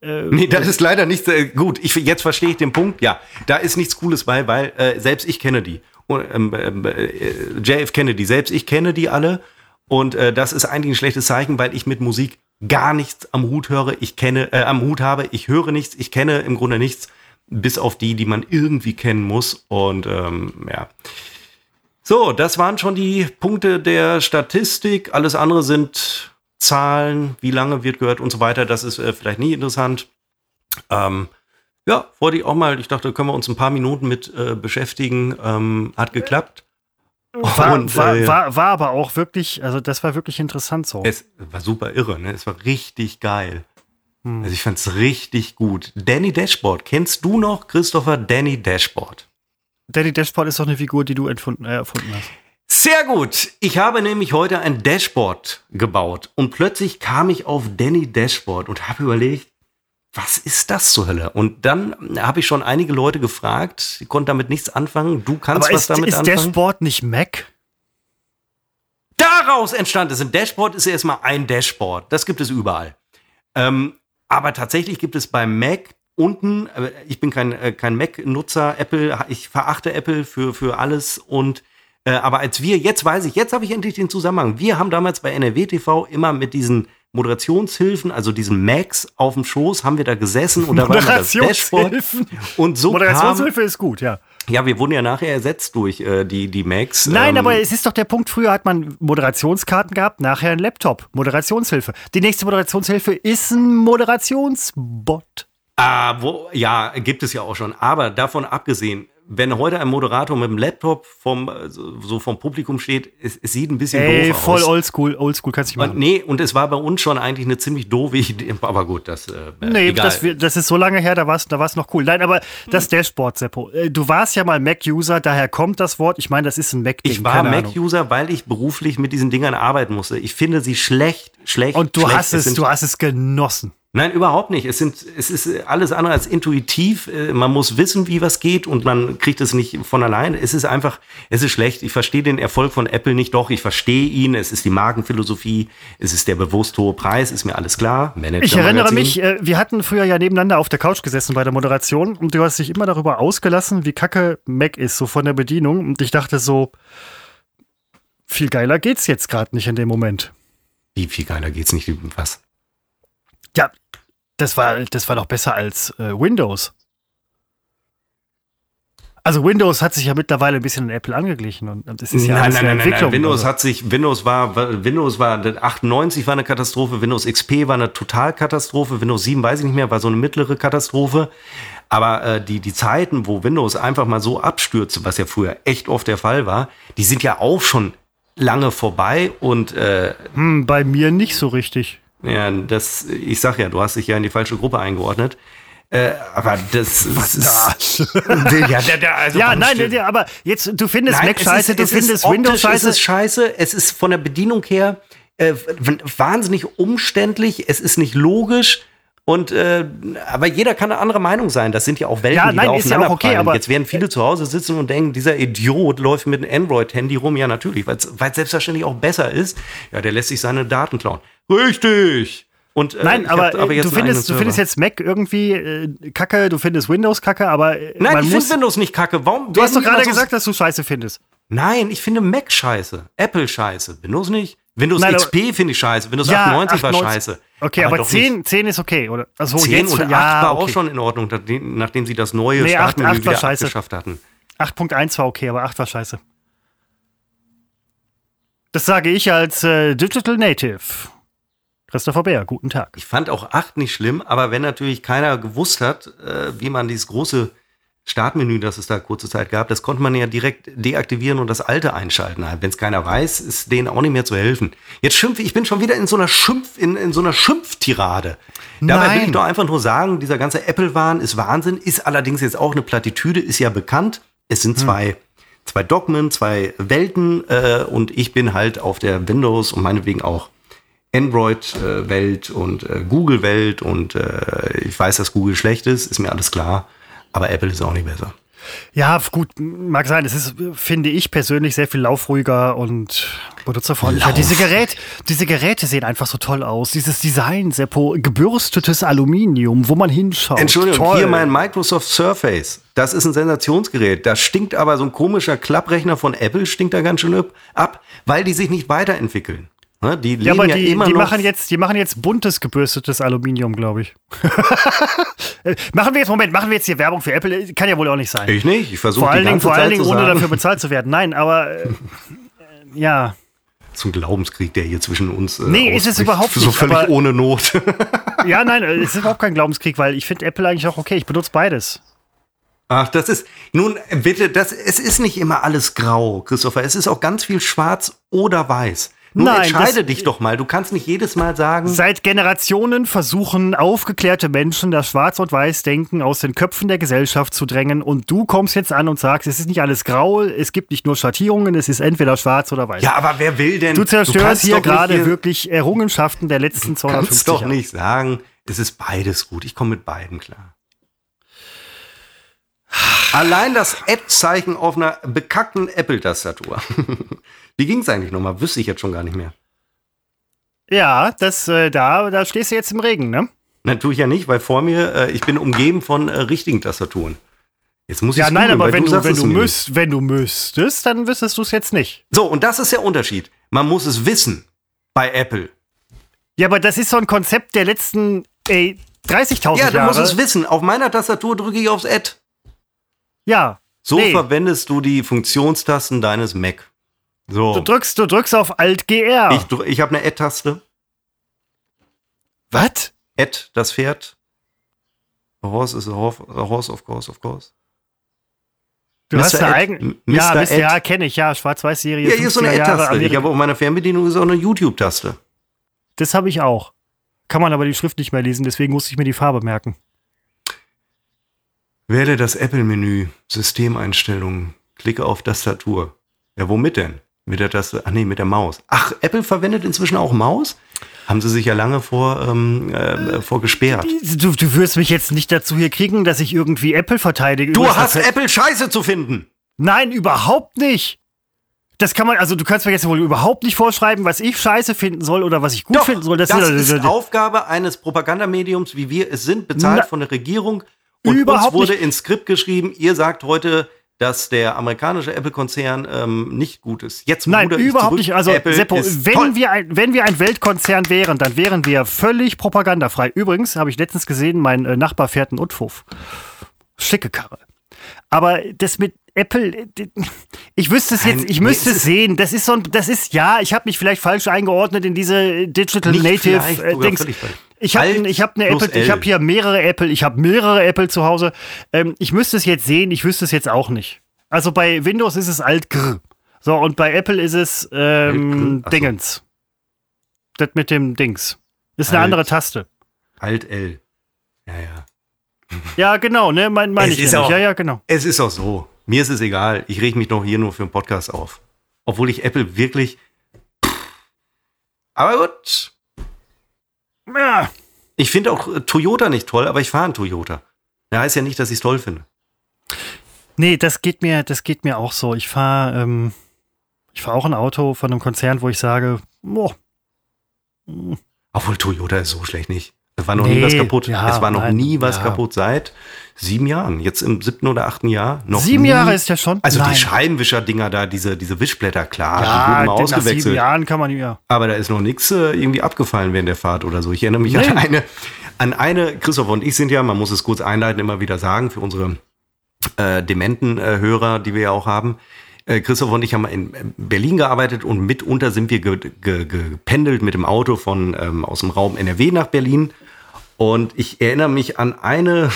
Äh, nee, das ist leider nicht äh, gut. Ich, jetzt verstehe ich den Punkt. Ja, da ist nichts Cooles bei, weil äh, selbst ich kenne die. Ähm, ähm äh, JF Kennedy, selbst ich kenne die alle. Und äh, das ist eigentlich ein schlechtes Zeichen, weil ich mit Musik gar nichts am Hut höre, ich kenne, äh, am Hut habe, ich höre nichts, ich kenne im Grunde nichts, bis auf die, die man irgendwie kennen muss. Und ähm, ja. So, das waren schon die Punkte der Statistik. Alles andere sind Zahlen, wie lange wird gehört und so weiter. Das ist äh, vielleicht nie interessant. Ähm, ja, wollte ich auch mal, ich dachte, können wir uns ein paar Minuten mit äh, beschäftigen. Ähm, hat geklappt. War, und, war, äh, war, war, aber auch wirklich, also das war wirklich interessant so. Es war super irre, ne? Es war richtig geil. Hm. Also ich fand es richtig gut. Danny Dashboard. Kennst du noch, Christopher, Danny Dashboard? Danny Dashboard ist doch eine Figur, die du erfunden, äh, erfunden hast. Sehr gut. Ich habe nämlich heute ein Dashboard gebaut und plötzlich kam ich auf Danny Dashboard und habe überlegt, was ist das zur Hölle? Und dann habe ich schon einige Leute gefragt, die konnten damit nichts anfangen. Du kannst Aber was ist, damit ist anfangen. Ist Dashboard nicht Mac? Daraus entstand es. Ein Dashboard ist erstmal ein Dashboard. Das gibt es überall. Ähm, aber tatsächlich gibt es beim Mac unten, äh, ich bin kein, äh, kein Mac-Nutzer, Apple, ich verachte Apple für, für alles und äh, aber als wir, jetzt weiß ich, jetzt habe ich endlich den Zusammenhang. Wir haben damals bei NRW TV immer mit diesen Moderationshilfen, also diesen Macs auf dem Schoß, haben wir da gesessen und da war das Dashboard. Und so Moderationshilfe kam, ist gut, ja. Ja, wir wurden ja nachher ersetzt durch äh, die, die Macs. Nein, ähm, aber es ist doch der Punkt, früher hat man Moderationskarten gehabt, nachher ein Laptop. Moderationshilfe. Die nächste Moderationshilfe ist ein Moderationsbot. Ah, wo, ja, gibt es ja auch schon. Aber davon abgesehen, wenn heute ein Moderator mit dem Laptop vom, so vom Publikum steht, es, es sieht ein bisschen Ey, doof voll aus. voll oldschool, oldschool kannst du nicht machen. Nee, und es war bei uns schon eigentlich eine ziemlich doofe Idee, aber gut, das, äh, Nee, egal. Das, das ist so lange her, da war es da war's noch cool. Nein, aber das Dashboard, Seppo, äh, du warst ja mal Mac-User, daher kommt das Wort, ich meine, das ist ein Mac-Ding. Ich war Mac-User, weil ich beruflich mit diesen Dingern arbeiten musste. Ich finde sie schlecht, schlecht, Und du schlecht. hast es, du hast es genossen. Nein, überhaupt nicht. Es, sind, es ist alles andere als intuitiv. Äh, man muss wissen, wie was geht und man kriegt es nicht von allein. Es ist einfach, es ist schlecht. Ich verstehe den Erfolg von Apple nicht. Doch, ich verstehe ihn. Es ist die Markenphilosophie. Es ist der bewusst hohe Preis. Ist mir alles klar. Manager ich erinnere mich, äh, wir hatten früher ja nebeneinander auf der Couch gesessen bei der Moderation und du hast dich immer darüber ausgelassen, wie kacke Mac ist, so von der Bedienung. Und ich dachte so, viel geiler geht's jetzt gerade nicht in dem Moment. Wie viel geiler geht's nicht? Was? Das war, das war doch besser als äh, Windows. Also Windows hat sich ja mittlerweile ein bisschen an Apple angeglichen und das ist ja nein, alles nein, nein, Entwicklung. Nein, Windows also. hat sich, Windows war, Windows war 98 war eine Katastrophe, Windows XP war eine Totalkatastrophe, Windows 7 weiß ich nicht mehr, war so eine mittlere Katastrophe. Aber äh, die, die Zeiten, wo Windows einfach mal so abstürzte, was ja früher echt oft der Fall war, die sind ja auch schon lange vorbei und äh, hm, bei mir nicht so richtig. Ja, das, ich sag ja, du hast dich ja in die falsche Gruppe eingeordnet. Äh, aber das ist. ja, der, der, also ja nein, der, aber jetzt, du findest nein, Mac scheiße, ist, du findest Windows scheiße. Es ist scheiße, es ist von der Bedienung her äh, wahnsinnig umständlich, es ist nicht logisch. Und äh, aber jeder kann eine andere Meinung sein. Das sind ja auch Welten, ja, die nein, da aufeinander ja okay, aber Jetzt werden viele zu Hause sitzen und denken, dieser Idiot läuft mit einem Android-Handy rum. Ja, natürlich, weil es selbstverständlich auch besser ist. Ja, der lässt sich seine Daten klauen. Richtig. Und, äh, Nein, aber, hab, aber du, findest, du findest jetzt Mac irgendwie äh, kacke, du findest Windows kacke, aber. Äh, Nein, ich finde Windows nicht kacke. Warum? Du hast doch gerade so gesagt, dass du scheiße findest. Nein, ich finde Mac scheiße. Apple scheiße. Windows nicht. Windows Nein, XP finde ich scheiße. Windows ja, 98 war scheiße. Okay, aber, aber 10, 10 ist okay, oder? Also 10 jetzt, und 8 ja, war okay. auch schon in Ordnung, nachdem sie das neue nee, Startmenü 8, 8 wieder scheiße. abgeschafft hatten. 8.1 war okay, aber 8 war scheiße. Das sage ich als äh, Digital Native. Christopher Bär, guten Tag. Ich fand auch 8 nicht schlimm, aber wenn natürlich keiner gewusst hat, äh, wie man dieses große Startmenü, das es da kurze Zeit gab, das konnte man ja direkt deaktivieren und das alte einschalten. Wenn es keiner weiß, ist denen auch nicht mehr zu helfen. Jetzt schimpfe ich bin schon wieder in so einer Schimpf in, in so einer Schimpftirade. Dabei Nein. will ich doch einfach nur sagen, dieser ganze Apple-Wahn ist Wahnsinn, ist allerdings jetzt auch eine Plattitüde, ist ja bekannt. Es sind zwei hm. zwei Dogmen, zwei Welten äh, und ich bin halt auf der Windows und meinetwegen auch Android-Welt und äh, Google-Welt und äh, ich weiß, dass Google schlecht ist, ist mir alles klar, aber Apple ist auch nicht besser. Ja, gut, mag sein. Es ist, finde ich persönlich, sehr viel laufruhiger und benutzerfreundlicher. Lauf. Diese, Gerät, diese Geräte sehen einfach so toll aus. Dieses Design, Seppo, gebürstetes Aluminium, wo man hinschaut. Entschuldigung, toll. hier mein Microsoft Surface. Das ist ein Sensationsgerät. Da stinkt aber so ein komischer Klapprechner von Apple, stinkt da ganz schön ab, weil die sich nicht weiterentwickeln. Ne? Die ja, aber die, ja die machen jetzt, die machen jetzt buntes gebürstetes Aluminium, glaube ich. machen wir jetzt, Moment, machen wir jetzt hier Werbung für Apple? Kann ja wohl auch nicht sein. Ich nicht, ich versuche Vor allen Dingen, vor allen Dingen ohne dafür bezahlt zu werden. Nein, aber äh, ja. Zum Glaubenskrieg, der hier zwischen uns. Äh, nee, ist es überhaupt nicht. So völlig aber, ohne Not. ja, nein, es ist überhaupt kein Glaubenskrieg, weil ich finde Apple eigentlich auch okay. Ich benutze beides. Ach, das ist, nun bitte, das, es ist nicht immer alles grau, Christopher. Es ist auch ganz viel schwarz oder weiß. Nun Nein, entscheide dich doch mal. Du kannst nicht jedes Mal sagen. Seit Generationen versuchen aufgeklärte Menschen das Schwarz- und Weiß-Denken aus den Köpfen der Gesellschaft zu drängen. Und du kommst jetzt an und sagst, es ist nicht alles grau, es gibt nicht nur Schattierungen, es ist entweder schwarz oder weiß. Ja, aber wer will denn? Du zerstörst du hier gerade wirklich Errungenschaften der letzten 250 Jahre. Du kannst doch nicht sagen, es ist beides gut. Ich komme mit beiden klar. Allein das Add-Zeichen auf einer bekackten Apple-Tastatur. Wie ging es eigentlich nochmal? Wüsste ich jetzt schon gar nicht mehr. Ja, das, äh, da, da stehst du jetzt im Regen, ne? Nein, tue ich ja nicht, weil vor mir, äh, ich bin umgeben von äh, richtigen Tastaturen. Jetzt muss ich Ja, nein, aber wenn du, du wenn, du müsst, wenn du müsstest, dann wüsstest du es jetzt nicht. So, und das ist der Unterschied. Man muss es wissen bei Apple. Ja, aber das ist so ein Konzept der letzten 30.000 Jahre. Ja, du musst es wissen. Auf meiner Tastatur drücke ich aufs Add. Ja. So nee. verwendest du die Funktionstasten deines Mac. So. Du drückst, du drückst auf Alt GR. Ich, ich habe eine Add-Taste. Was? Add, das Pferd. A horse is a horse, a horse of course, of course. Du Mr. hast eine eigene. Ja, ja kenne ich, ja, Schwarz-Weiß-Serie. Ja, hier ist so eine Add-Taste. Ich habe auf meiner Fernbedienung ist auch eine YouTube-Taste. Das habe ich auch. Kann man aber die Schrift nicht mehr lesen, deswegen musste ich mir die Farbe merken. Wähle das Apple-Menü, Systemeinstellungen, klicke auf Tastatur. Ja, womit denn? Mit der Taste, ach nee, mit der Maus. Ach, Apple verwendet inzwischen auch Maus? Haben sie sich ja lange vor, ähm, äh, vor gesperrt. Du, du wirst mich jetzt nicht dazu hier kriegen, dass ich irgendwie Apple verteidige. Du hast Apple scheiße zu finden. Nein, überhaupt nicht. Das kann man, also du kannst mir jetzt wohl überhaupt nicht vorschreiben, was ich scheiße finden soll oder was ich gut Doch, finden soll. Das, das ist, ist Aufgabe eines Propagandamediums, wie wir es sind, bezahlt Na, von der Regierung. Und Überhaupt uns wurde nicht. ins Skript geschrieben, ihr sagt heute, dass der amerikanische Apple-Konzern ähm, nicht gut ist. Jetzt Nein, überhaupt nicht. Also Apple Seppo, wenn wir, ein, wenn wir ein Weltkonzern wären, dann wären wir völlig propagandafrei. Übrigens habe ich letztens gesehen, mein äh, Nachbar fährt einen Utfuff. Schicke Karre. Aber das mit Apple, ich wüsste es jetzt, ich müsste es sehen. Das ist so ein, das ist ja, ich habe mich vielleicht falsch eingeordnet in diese Digital Native äh, Dings. Ich habe ich hab eine Apple, L. ich habe hier mehrere Apple, ich habe mehrere Apple zu Hause. Ähm, ich müsste es jetzt sehen, ich wüsste es jetzt auch nicht. Also bei Windows ist es Alt Gr. So, und bei Apple ist es ähm, Dingens. Das mit dem Dings. Ist Alt, eine andere Taste. Alt L. Ja, ja. Ja, genau, ne? Meine mein ich ja, auch, ja, ja, genau. Es ist auch so. Mir ist es egal. Ich reg mich doch hier nur für einen Podcast auf. Obwohl ich Apple wirklich. Aber gut. Ja. Ich finde auch äh, Toyota nicht toll, aber ich fahre einen Toyota. Das heißt ja nicht, dass ich es toll finde. Nee, das geht mir, das geht mir auch so. Ich fahre, ähm, ich fahre auch ein Auto von einem Konzern, wo ich sage, boah. Obwohl Toyota ist so schlecht nicht. Es war noch nee, nie was kaputt. Ja, es war noch nein, nie was ja. kaputt seit sieben Jahren. Jetzt im siebten oder achten Jahr noch. Sieben nie. Jahre ist ja schon. Also nein. die Scheibenwischer-Dinger da, diese, diese Wischblätter, klar, ja, die wurden mal ausgewechselt. Nach sieben Jahren kann man ja. Aber da ist noch nichts äh, irgendwie abgefallen während der Fahrt oder so. Ich erinnere mich nee. an eine, an eine, Christoph und ich sind ja, man muss es kurz einleiten, immer wieder sagen, für unsere äh, dementen äh, Hörer, die wir ja auch haben. Äh, Christoph und ich haben in Berlin gearbeitet und mitunter sind wir gependelt mit dem Auto von ähm, aus dem Raum NRW nach Berlin und ich erinnere mich an eine,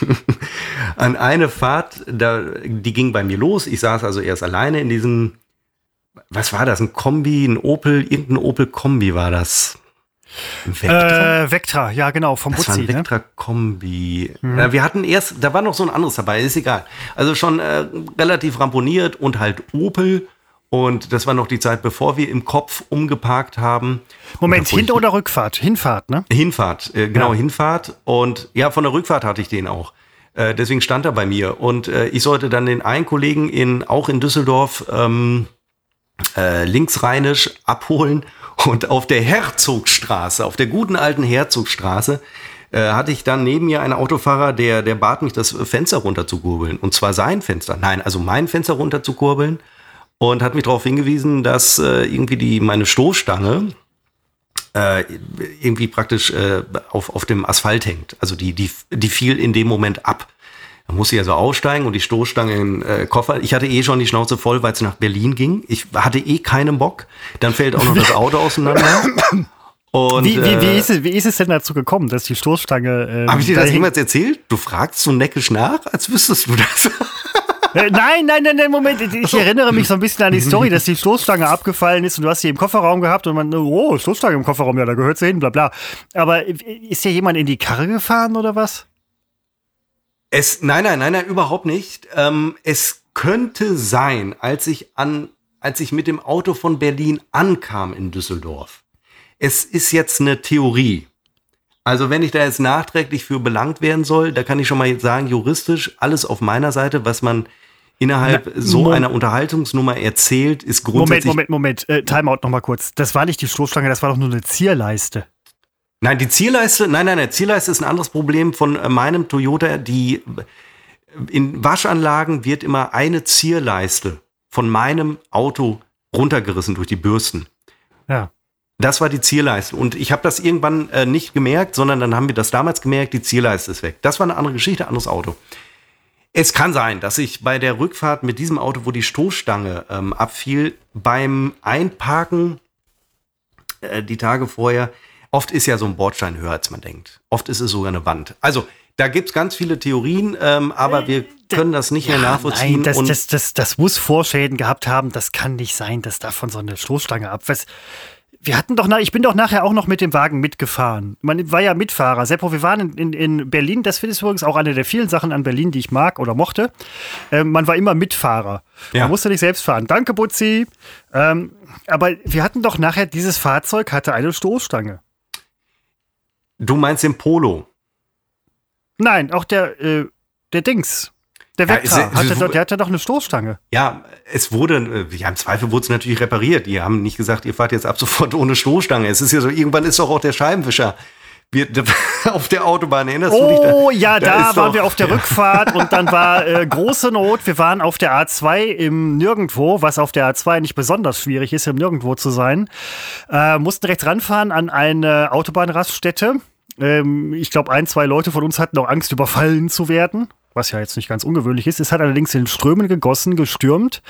an eine Fahrt, da, die ging bei mir los. Ich saß also erst alleine in diesem, was war das, ein Kombi, ein Opel, irgendein Opel Kombi war das. Vectra? Äh, Vectra, ja genau, vom das Butzi. War ein ne? Kombi. Mhm. Ja, wir hatten erst, da war noch so ein anderes dabei, ist egal. Also schon äh, relativ ramponiert und halt Opel. Und das war noch die Zeit, bevor wir im Kopf umgeparkt haben. Moment, Hin- oder Rückfahrt? Hinfahrt, ne? Hinfahrt, äh, genau, ja. Hinfahrt. Und ja, von der Rückfahrt hatte ich den auch. Äh, deswegen stand er bei mir. Und äh, ich sollte dann den einen Kollegen in, auch in Düsseldorf ähm, äh, linksrheinisch abholen. Und auf der Herzogstraße, auf der guten alten Herzogstraße, äh, hatte ich dann neben mir einen Autofahrer, der, der bat mich, das Fenster runterzukurbeln. Und zwar sein Fenster. Nein, also mein Fenster runterzukurbeln und hat mich darauf hingewiesen, dass äh, irgendwie die meine Stoßstange äh, irgendwie praktisch äh, auf, auf dem Asphalt hängt. Also die, die, die fiel in dem Moment ab. Da musste ich also aussteigen und die Stoßstange im äh, Koffer. Ich hatte eh schon die Schnauze voll, weil es nach Berlin ging. Ich hatte eh keinen Bock. Dann fällt auch noch das Auto auseinander. Und, wie, wie, wie, äh, ist es, wie ist es denn dazu gekommen, dass die Stoßstange. Ähm, Habe ich dir das jemals erzählt? Du fragst so neckisch nach, als wüsstest du das. Äh, nein, nein, nein, nein, Moment. Ich erinnere mich so ein bisschen an die Story, dass die Stoßstange abgefallen ist und du hast sie im Kofferraum gehabt und man, oh, Stoßstange im Kofferraum, ja, da gehört sie hin, bla bla. Aber ist hier jemand in die Karre gefahren oder was? Es, nein, nein, nein, nein, überhaupt nicht. Ähm, es könnte sein, als ich an, als ich mit dem Auto von Berlin ankam in Düsseldorf. Es ist jetzt eine Theorie. Also wenn ich da jetzt nachträglich für belangt werden soll, da kann ich schon mal jetzt sagen, juristisch alles auf meiner Seite, was man innerhalb Na, so einer Unterhaltungsnummer erzählt, ist grundsätzlich. Moment, Moment, Moment, äh, Timeout nochmal kurz. Das war nicht die Stoßstange, das war doch nur eine Zierleiste. Nein, die Zierleiste, nein, nein, nein, Zierleiste ist ein anderes Problem von äh, meinem Toyota. Die in Waschanlagen wird immer eine Zierleiste von meinem Auto runtergerissen durch die Bürsten. Ja. Das war die Zierleiste. Und ich habe das irgendwann äh, nicht gemerkt, sondern dann haben wir das damals gemerkt, die Zierleiste ist weg. Das war eine andere Geschichte, anderes Auto. Es kann sein, dass ich bei der Rückfahrt mit diesem Auto, wo die Stoßstange ähm, abfiel, beim Einparken äh, die Tage vorher, oft ist ja so ein Bordstein höher, als man denkt. Oft ist es sogar eine Wand. Also da gibt's ganz viele Theorien, ähm, aber wir können das nicht ja, mehr nachvollziehen. Nein, das, das, das, das muss Vorschäden gehabt haben. Das kann nicht sein, dass davon so eine Stoßstange abwässt wir hatten doch, ich bin doch nachher auch noch mit dem Wagen mitgefahren. Man war ja Mitfahrer. Seppo, wir waren in, in, in Berlin. Das ist übrigens auch eine der vielen Sachen an Berlin, die ich mag oder mochte. Ähm, man war immer Mitfahrer. Ja. Man musste nicht selbst fahren. Danke, Butzi. Ähm, aber wir hatten doch nachher, dieses Fahrzeug hatte eine Stoßstange. Du meinst den Polo? Nein, auch der, äh, der Dings. Der Vectra, ja, hatte, der hatte doch eine Stoßstange. Ja, es wurde, ja, im Zweifel wurde es natürlich repariert. Die haben nicht gesagt, ihr fahrt jetzt ab sofort ohne Stoßstange. Es ist ja so, irgendwann ist doch auch der Scheibenwischer wir, auf der Autobahn erinnerst oh, du dich? Oh ja, da, da waren doch, wir auf der ja. Rückfahrt und dann war äh, große Not. Wir waren auf der A2 im Nirgendwo, was auf der A2 nicht besonders schwierig ist, im Nirgendwo zu sein. Äh, mussten rechts ranfahren an eine Autobahnraststätte. Ähm, ich glaube, ein, zwei Leute von uns hatten auch Angst, überfallen zu werden was ja jetzt nicht ganz ungewöhnlich ist. Es hat allerdings in Strömen gegossen, gestürmt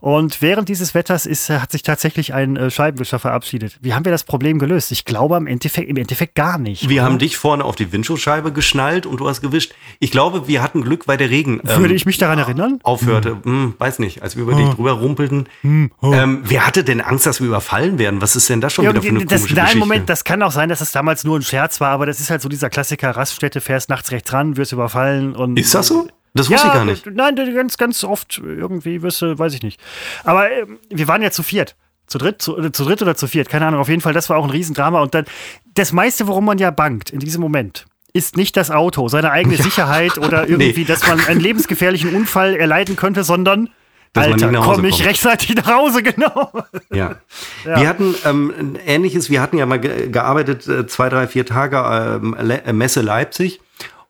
und während dieses Wetters ist, hat sich tatsächlich ein äh, Scheibenwischer verabschiedet. Wie haben wir das Problem gelöst? Ich glaube im Endeffekt, im Endeffekt gar nicht. Wir oder? haben dich vorne auf die Windschutzscheibe geschnallt und du hast gewischt. Ich glaube, wir hatten Glück, weil der Regen. Ähm, Würde ich mich daran erinnern? Aufhörte. Hm. Hm, weiß nicht, als wir über oh. dich drüber rumpelten. Hm. Oh. Ähm, wer hatte denn Angst, dass wir überfallen werden? Was ist denn das schon ja, wieder für eine das, komische nein, Geschichte? Moment, das kann auch sein, dass es damals nur ein Scherz war, aber das ist halt so dieser Klassiker Raststätte, fährst nachts rechts ran, wirst überfallen und. Ist das so? Das wusste ja, ich gar nicht. Nein, ganz, ganz oft irgendwie, du, weiß ich nicht. Aber äh, wir waren ja zu viert. Zu dritt, zu, äh, zu dritt oder zu viert, keine Ahnung. Auf jeden Fall, das war auch ein Riesendrama. Und dann, das meiste, worum man ja bangt in diesem Moment, ist nicht das Auto, seine eigene Sicherheit oder irgendwie, nee. dass man einen lebensgefährlichen Unfall erleiden könnte, sondern dass Alter, komme ich rechtzeitig nach Hause, genau. Ja. ja. Wir hatten ähm, ähnliches, wir hatten ja mal ge gearbeitet, äh, zwei, drei, vier Tage ähm, äh, Messe Leipzig.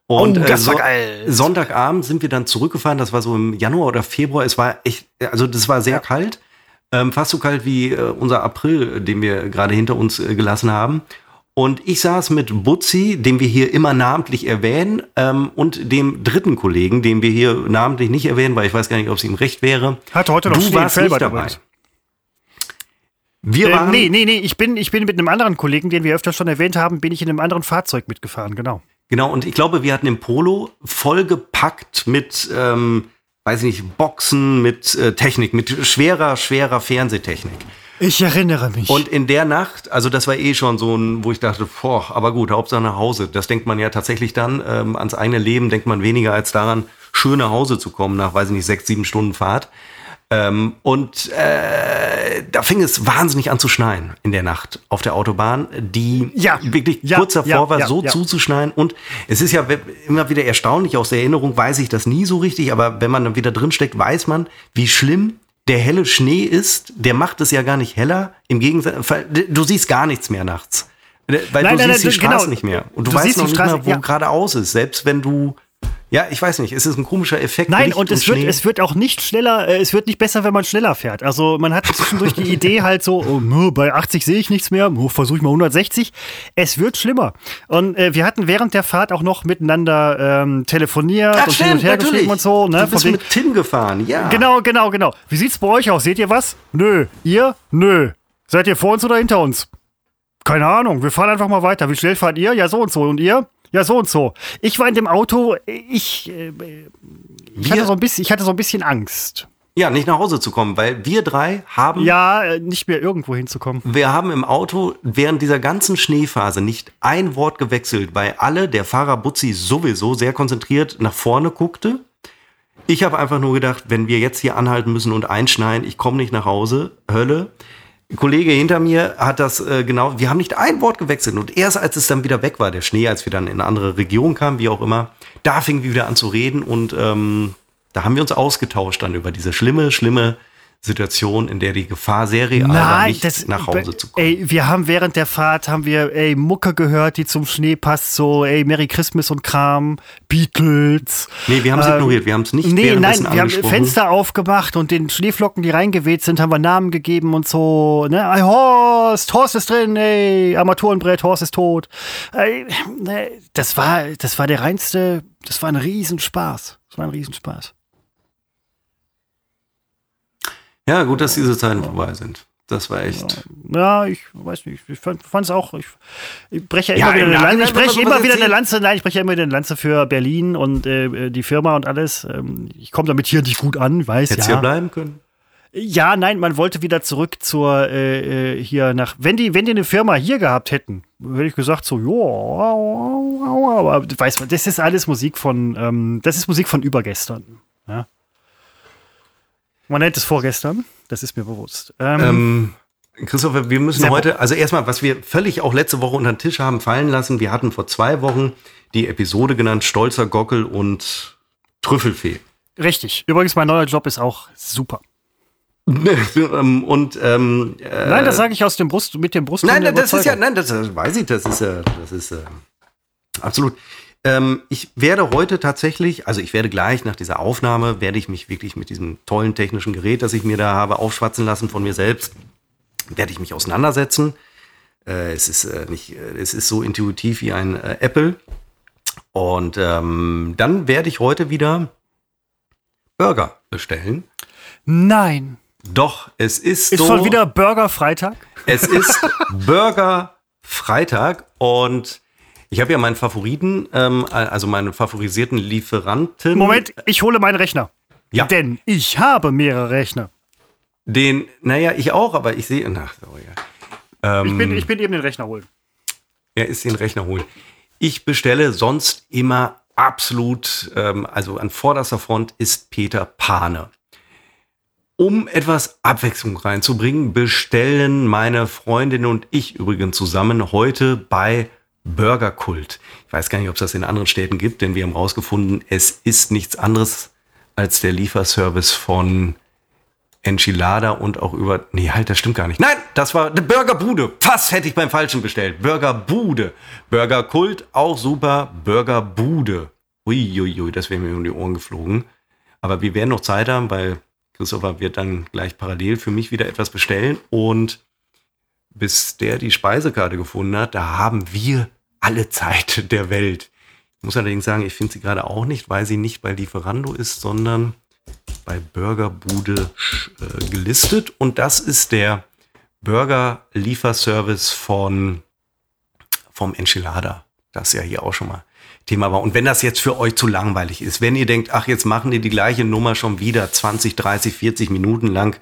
Und oh, das äh, war geil. Sonntagabend sind wir dann zurückgefahren. Das war so im Januar oder Februar. Es war echt, also das war sehr ja. kalt. Ähm, fast so kalt wie äh, unser April, den wir gerade hinter uns äh, gelassen haben. Und ich saß mit Butzi, den wir hier immer namentlich erwähnen, ähm, und dem dritten Kollegen, den wir hier namentlich nicht erwähnen, weil ich weiß gar nicht, ob es ihm recht wäre. Hat heute noch du warst nicht dabei. Wir äh, waren nee, nee, nee, ich bin, ich bin mit einem anderen Kollegen, den wir öfter schon erwähnt haben, bin ich in einem anderen Fahrzeug mitgefahren, genau. Genau, und ich glaube, wir hatten im Polo vollgepackt mit, ähm, weiß ich nicht, Boxen, mit äh, Technik, mit schwerer, schwerer Fernsehtechnik. Ich erinnere mich. Und in der Nacht, also das war eh schon so ein, wo ich dachte, boah, aber gut, Hauptsache nach Hause. Das denkt man ja tatsächlich dann, ähm, ans eigene Leben denkt man weniger als daran, schön nach Hause zu kommen nach, weiß ich nicht, sechs, sieben Stunden Fahrt. Ähm, und äh, da fing es wahnsinnig an zu schneien in der Nacht auf der Autobahn, die ja, wirklich ja, kurz davor ja, war, so zuzuschneien. Und es ist ja immer wieder erstaunlich, aus der Erinnerung weiß ich das nie so richtig, aber wenn man dann wieder drinsteckt, weiß man, wie schlimm der helle Schnee ist. Der macht es ja gar nicht heller. Im Gegensatz, du siehst gar nichts mehr nachts. Weil nein, du nein, siehst nein, die Straße genau. nicht mehr. Und du, du weißt noch nicht Straße, mehr, wo geradeaus ist. Selbst wenn du ja, ich weiß nicht, es ist ein komischer Effekt. Nein, und es, wird, es wird auch nicht schneller, äh, es wird nicht besser, wenn man schneller fährt. Also man hat zwischendurch die Idee halt so, oh, bei 80 sehe ich nichts mehr, oh, versuche ich mal 160. Es wird schlimmer. Und äh, wir hatten während der Fahrt auch noch miteinander ähm, telefoniert Ach, und stimmt, hin und her geschrieben und so. Ne? Du bist mit Tim gefahren, ja. Genau, genau, genau. Wie sieht's bei euch aus? Seht ihr was? Nö. Ihr? Nö. Seid ihr vor uns oder hinter uns? Keine Ahnung. Wir fahren einfach mal weiter. Wie schnell fahrt ihr? Ja, so und so. Und ihr? Ja, so und so. Ich war in dem Auto, ich, äh, ich, hatte, so ein bisschen, ich hatte so ein bisschen Angst. Ja, nicht nach Hause zu kommen, weil wir drei haben. Ja, äh, nicht mehr irgendwo hinzukommen. Wir haben im Auto während dieser ganzen Schneephase nicht ein Wort gewechselt, weil alle, der Fahrer Butzi sowieso sehr konzentriert nach vorne guckte. Ich habe einfach nur gedacht, wenn wir jetzt hier anhalten müssen und einschneien, ich komme nicht nach Hause, Hölle. Kollege hinter mir hat das äh, genau, wir haben nicht ein Wort gewechselt. Und erst als es dann wieder weg war, der Schnee, als wir dann in eine andere Region kamen, wie auch immer, da fingen wir wieder an zu reden und ähm, da haben wir uns ausgetauscht dann über diese schlimme, schlimme Situation, in der die Gefahr sehr real Nein, war, nicht das, nach Hause zu kommen. Ey, wir haben während der Fahrt haben wir ey, Mucke gehört, die zum Schnee passt, so ey, Merry Christmas und Kram, Beatles. Nee, wir haben es ähm, ignoriert, wir haben es nicht Nee, nein, wir haben Fenster aufgemacht und den Schneeflocken, die reingeweht sind, haben wir Namen gegeben und so, ne? Ey, Horst, Horst ist drin, ey, Armaturenbrett, Horst ist tot. Ey, ne, das war, das war der reinste, das war ein Riesenspaß. Das war ein Riesenspaß. Ja, gut, dass diese Zeiten vorbei sind. Das war echt. Ja, ich weiß nicht. Ich fand es auch. Ich, ich breche ja immer wieder eine Lanze. Ich breche immer wieder eine Lanze. Nein, ich breche immer wieder eine Lanze für Berlin und äh, die Firma und alles. Ähm, ich komme damit hier nicht gut an, weiß Hättest ja. hier bleiben können? Ja, nein, man wollte wieder zurück zur äh, äh hier nach. Wenn die, wenn die eine Firma hier gehabt hätten, hätte ich gesagt so, ja, aber weiß man, das ist alles Musik von, ähm, das ist Musik von übergestern. Ja. Man nennt es vorgestern, das ist mir bewusst. Ähm, ähm, Christopher, wir müssen heute, also erstmal, was wir völlig auch letzte Woche unter den Tisch haben fallen lassen, wir hatten vor zwei Wochen die Episode genannt Stolzer Gockel und Trüffelfee. Richtig. Übrigens, mein neuer Job ist auch super. Ähm, und ähm, äh, nein, das sage ich aus dem Brust mit dem Brust. Nein, das ist ja, nein, das, das weiß ich, das ist ja, das ist äh, absolut. Ähm, ich werde heute tatsächlich, also ich werde gleich nach dieser Aufnahme, werde ich mich wirklich mit diesem tollen technischen Gerät, das ich mir da habe aufschwatzen lassen von mir selbst, werde ich mich auseinandersetzen. Äh, es ist äh, nicht, äh, es ist so intuitiv wie ein äh, Apple. Und ähm, dann werde ich heute wieder Burger bestellen. Nein. Doch, es ist. Ist so, schon wieder Burger Freitag? Es ist Burger Freitag und ich habe ja meinen Favoriten, ähm, also meinen favorisierten Lieferanten. Moment, ich hole meinen Rechner. Ja. Denn ich habe mehrere Rechner. Den, naja, ich auch, aber ich sehe. Ach, so, ja. Ähm, ich, bin, ich bin eben den Rechner holen. Er ist den Rechner holen. Ich bestelle sonst immer absolut, ähm, also an vorderster Front ist Peter Pane. Um etwas Abwechslung reinzubringen, bestellen meine Freundin und ich übrigens zusammen heute bei Burgerkult. Ich weiß gar nicht, ob es das in anderen Städten gibt, denn wir haben rausgefunden, es ist nichts anderes als der Lieferservice von Enchilada und auch über. Nee, halt, das stimmt gar nicht. Nein, das war eine Burgerbude. Fast hätte ich beim Falschen bestellt. Burgerbude. Burgerkult, auch super. Burgerbude. Uiuiui, das wäre mir um die Ohren geflogen. Aber wir werden noch Zeit haben, weil Christopher wird dann gleich parallel für mich wieder etwas bestellen. Und bis der die Speisekarte gefunden hat, da haben wir alle Zeit der Welt. Ich muss allerdings sagen, ich finde sie gerade auch nicht, weil sie nicht bei Lieferando ist, sondern bei Burgerbude äh, gelistet. Und das ist der Burger-Lieferservice von vom Enchilada. Das ja hier auch schon mal Thema war. Und wenn das jetzt für euch zu langweilig ist, wenn ihr denkt, ach, jetzt machen die die gleiche Nummer schon wieder 20, 30, 40 Minuten lang,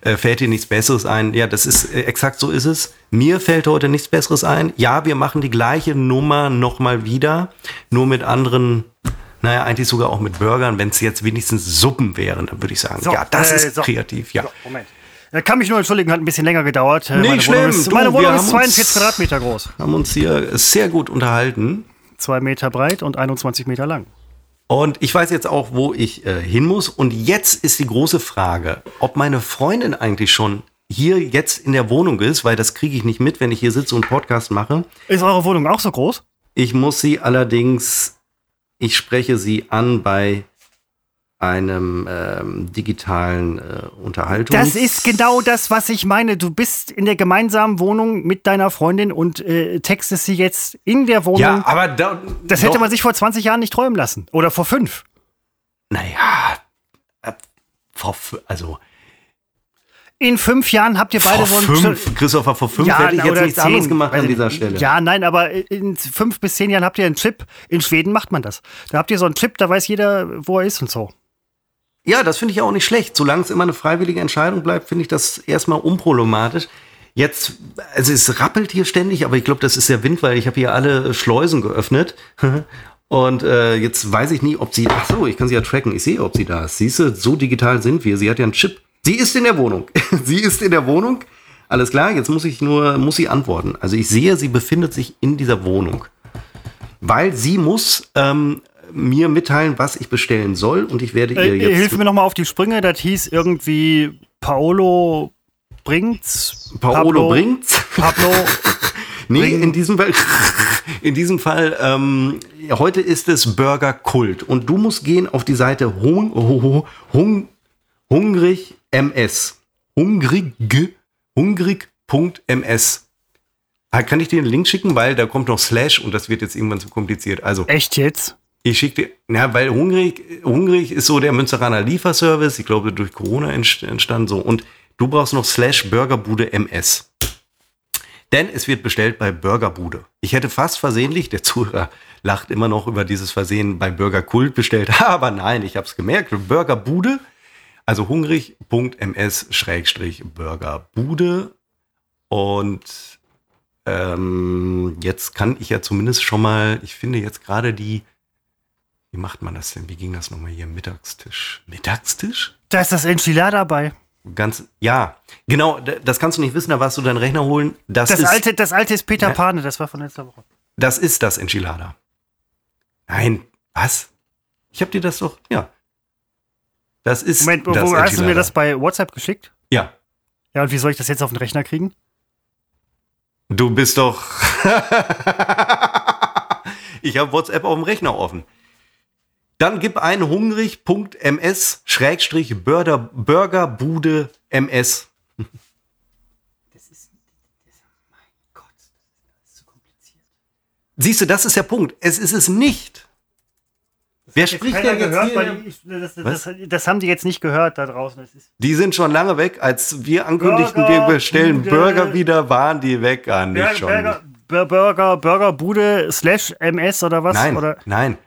äh, fällt dir nichts Besseres ein. Ja, das ist äh, exakt so ist es. Mir fällt heute nichts Besseres ein. Ja, wir machen die gleiche Nummer nochmal wieder, nur mit anderen naja, eigentlich sogar auch mit Burgern. Wenn es jetzt wenigstens Suppen wären, dann würde ich sagen, so, ja, das äh, ist so. kreativ, ja. So, Moment. Er kann mich nur entschuldigen, hat ein bisschen länger gedauert. Äh, nee, meine schlimm. Wohnung ist, du, meine Wohnung ist 42 Quadratmeter groß. Haben uns hier sehr gut unterhalten zwei Meter breit und 21 Meter lang. Und ich weiß jetzt auch, wo ich äh, hin muss. Und jetzt ist die große Frage, ob meine Freundin eigentlich schon hier jetzt in der Wohnung ist, weil das kriege ich nicht mit, wenn ich hier sitze und Podcast mache. Ist eure Wohnung auch so groß? Ich muss sie allerdings, ich spreche sie an bei einem ähm, digitalen äh, Unterhaltung. Das ist genau das, was ich meine. Du bist in der gemeinsamen Wohnung mit deiner Freundin und äh, textest sie jetzt in der Wohnung. Ja, aber da, das hätte man sich vor 20 Jahren nicht träumen lassen. Oder vor fünf. Naja, äh, vor, also In fünf Jahren habt ihr beide vor so fünf, Christopher, vor fünf ja, hätte ich jetzt nichts zehn, anderes gemacht an dieser Stelle. Ja, nein, aber in fünf bis zehn Jahren habt ihr einen Chip. In Schweden macht man das. Da habt ihr so einen Chip, da weiß jeder, wo er ist und so. Ja, das finde ich auch nicht schlecht. Solange es immer eine freiwillige Entscheidung bleibt, finde ich das erstmal unproblematisch. Jetzt, also es rappelt hier ständig, aber ich glaube, das ist der Wind, weil ich habe hier alle Schleusen geöffnet. Und äh, jetzt weiß ich nie, ob sie. Ach so, ich kann sie ja tracken. Ich sehe, ob sie da ist. Siehst du, so digital sind wir. Sie hat ja einen Chip. Sie ist in der Wohnung. sie ist in der Wohnung. Alles klar, jetzt muss ich nur, muss sie antworten. Also ich sehe, sie befindet sich in dieser Wohnung. Weil sie muss ähm, mir mitteilen, was ich bestellen soll und ich werde ihr äh, jetzt. Hilf mir nochmal auf die Sprünge, das hieß irgendwie Paolo bringt's. Paolo Pablo, bringt's. Pablo. nee, in diesem Fall, in diesem Fall ähm, heute ist es Burger Kult und du musst gehen auf die Seite hung, hung, hungrig ms. Hungrig, hungrig.ms. Kann ich dir einen Link schicken, weil da kommt noch Slash und das wird jetzt irgendwann zu kompliziert. Also echt jetzt? Ich schicke dir, weil hungrig, hungrig ist so der Münsteraner Lieferservice. Ich glaube, durch Corona entstanden so. Und du brauchst noch Slash Burgerbude MS. Denn es wird bestellt bei Burgerbude. Ich hätte fast versehentlich, der Zuhörer lacht immer noch über dieses Versehen bei Burger Kult bestellt, aber nein, ich habe es gemerkt. Burgerbude also hungrig.ms-burgerbude. Und ähm, jetzt kann ich ja zumindest schon mal, ich finde jetzt gerade die, wie macht man das denn? Wie ging das nochmal hier? Mittagstisch. Mittagstisch? Da ist das Enchilada dabei. Ganz, ja, genau, das kannst du nicht wissen, da warst du deinen Rechner holen. Das, das ist, alte, das alte ist Peter ja, Pane, das war von letzter Woche. Das ist das Enchilada. Nein, was? Ich hab dir das doch, ja. Das ist. Moment, das wo, hast du mir das bei WhatsApp geschickt? Ja. Ja, und wie soll ich das jetzt auf den Rechner kriegen? Du bist doch. ich habe WhatsApp auf dem Rechner offen. Dann gib ein hungrig.ms-burgerbude ms. Das ist, mein Gott, das ist zu kompliziert. Siehst du, das ist der Punkt. Es ist es nicht. Wer spricht denn jetzt gehört, hier? Ich, das, das, das, das, haben die jetzt nicht gehört da draußen. die sind schon lange weg. Als wir ankündigten, Burger, wir bestellen Burger wieder, waren die weg. Ah, nicht Burger, schon. Burger, Burger, Burger Bude slash MS oder was? Nein, oder? nein.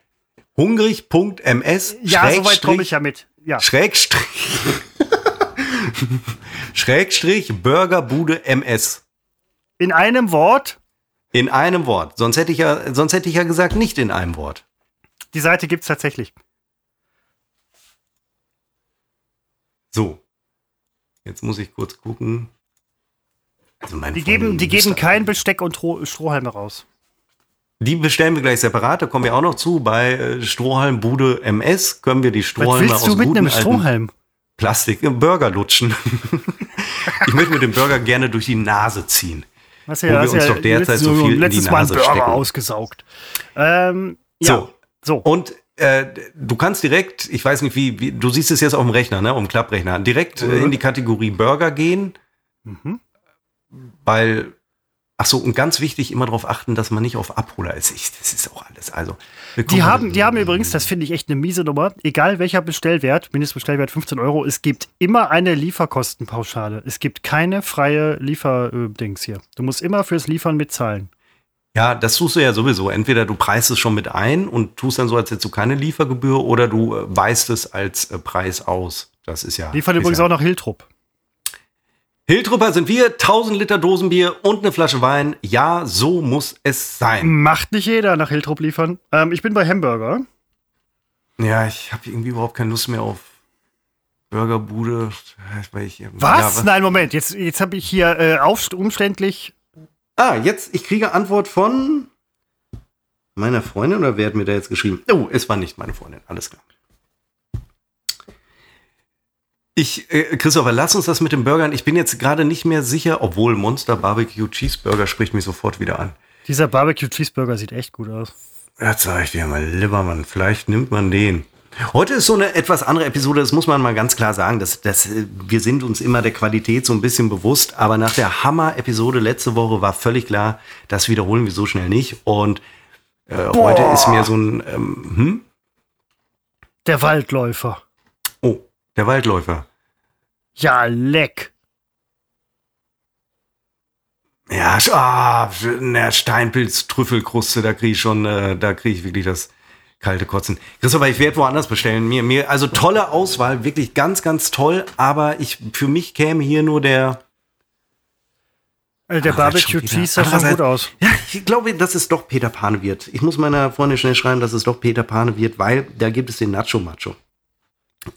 Hungrig.ms. Ja, soweit komme ich ja mit. Ja. Schrägstrich. Schrägstrich Burgerbude MS. In einem Wort? In einem Wort. Sonst hätte ich ja, sonst hätte ich ja gesagt, nicht in einem Wort. Die Seite gibt es tatsächlich. So. Jetzt muss ich kurz gucken. Also die geben, die geben kein Besteck und Strohhalme raus. Die bestellen wir gleich separat, da kommen wir auch noch zu. Bei äh, Strohhalmbude MS können wir die Strohhalme Was willst du mit einem Strohhalm? Plastik im Burger lutschen. ich möchte mit dem Burger gerne durch die Nase ziehen. Was ja, wo wir uns ja doch derzeit so viel in die Nase Burger stecken. ausgesaugt. Ähm, ja. So, so. Und äh, du kannst direkt, ich weiß nicht wie, wie, du siehst es jetzt auf dem Rechner, ne, auf dem Klapprechner, direkt mhm. äh, in die Kategorie Burger gehen, mhm. weil, ach so, und ganz wichtig, immer darauf achten, dass man nicht auf Abholer ist. Ich, das ist auch alles. Also, die haben, die haben übrigens, das finde ich echt eine miese Nummer, egal welcher Bestellwert, Mindestbestellwert 15 Euro, es gibt immer eine Lieferkostenpauschale. Es gibt keine freie Lieferdings hier. Du musst immer fürs Liefern mitzahlen. Ja, das tust du ja sowieso. Entweder du preist es schon mit ein und tust dann so, als hättest du keine Liefergebühr, oder du äh, weist es als äh, Preis aus. Das ist ja. Liefert übrigens ja. auch noch Hiltrup. Hiltrupper sind wir, 1000 Liter Dosenbier und eine Flasche Wein. Ja, so muss es sein. Macht nicht jeder nach Hiltrup liefern. Ähm, ich bin bei Hamburger. Ja, ich habe irgendwie überhaupt keine Lust mehr auf Burgerbude. Ich, was? Ja, was? Nein, Moment. Jetzt, jetzt habe ich hier äh, umständlich Ah, jetzt, ich kriege Antwort von meiner Freundin oder wer hat mir da jetzt geschrieben? Oh, es war nicht meine Freundin, alles klar. Ich, äh, Christopher, lass uns das mit den Burgern. Ich bin jetzt gerade nicht mehr sicher, obwohl Monster Barbecue Cheeseburger spricht mich sofort wieder an. Dieser Barbecue Cheeseburger sieht echt gut aus. Ja, sag ich dir mal, Liebermann, vielleicht nimmt man den. Heute ist so eine etwas andere Episode, das muss man mal ganz klar sagen. Das, das, wir sind uns immer der Qualität so ein bisschen bewusst, aber nach der Hammer-Episode letzte Woche war völlig klar, das wiederholen wir so schnell nicht. Und äh, heute ist mir so ein. Ähm, hm? Der Waldläufer. Der Waldläufer. Ja, leck. Ja, ah, na, Steinpilz, Trüffelkruste, da kriege ich schon, äh, da kriege ich wirklich das kalte Kotzen. Christopher, ich werde woanders bestellen. Mir, mir, also tolle Auswahl, wirklich ganz, ganz toll, aber ich, für mich käme hier nur der, also der Barbecue Cheese sah schon gut aus. Ja, ich glaube, dass es doch Peter Pane wird. Ich muss meiner Freundin schnell schreiben, dass es doch Peter Pane wird, weil da gibt es den Nacho Macho.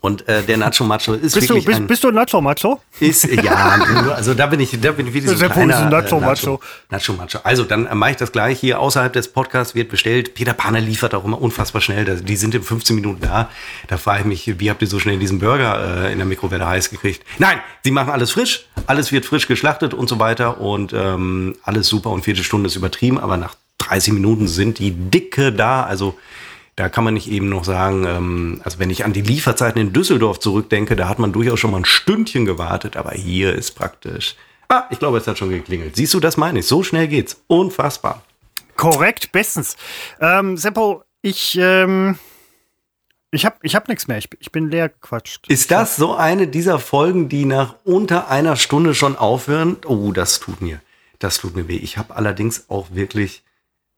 Und äh, der Nacho Macho ist bist wirklich du, bist, ein, bist du ein Nacho Macho? Ist ja, also da bin ich, da bin ich wie so ein kleiner, ein Nacho, äh, Macho. Nacho Macho. Also dann äh, mache ich das gleich hier außerhalb des Podcasts wird bestellt. Peter Panne liefert auch immer unfassbar schnell. Die sind in 15 Minuten da. Da frage ich mich, wie habt ihr so schnell diesen Burger äh, in der Mikrowelle heiß gekriegt? Nein, sie machen alles frisch, alles wird frisch geschlachtet und so weiter und ähm, alles super und vierte Stunde ist übertrieben, aber nach 30 Minuten sind die dicke da. Also da kann man nicht eben noch sagen, ähm, also wenn ich an die Lieferzeiten in Düsseldorf zurückdenke, da hat man durchaus schon mal ein Stündchen gewartet, aber hier ist praktisch. Ah, ich glaube, es hat schon geklingelt. Siehst du, das meine ich. So schnell geht's. Unfassbar. Korrekt, bestens. Ähm, Seppo, ich, ähm, ich habe ich hab nichts mehr. Ich, ich bin leer gequatscht. Ist das so eine dieser Folgen, die nach unter einer Stunde schon aufhören? Oh, das tut mir, das tut mir weh. Ich habe allerdings auch wirklich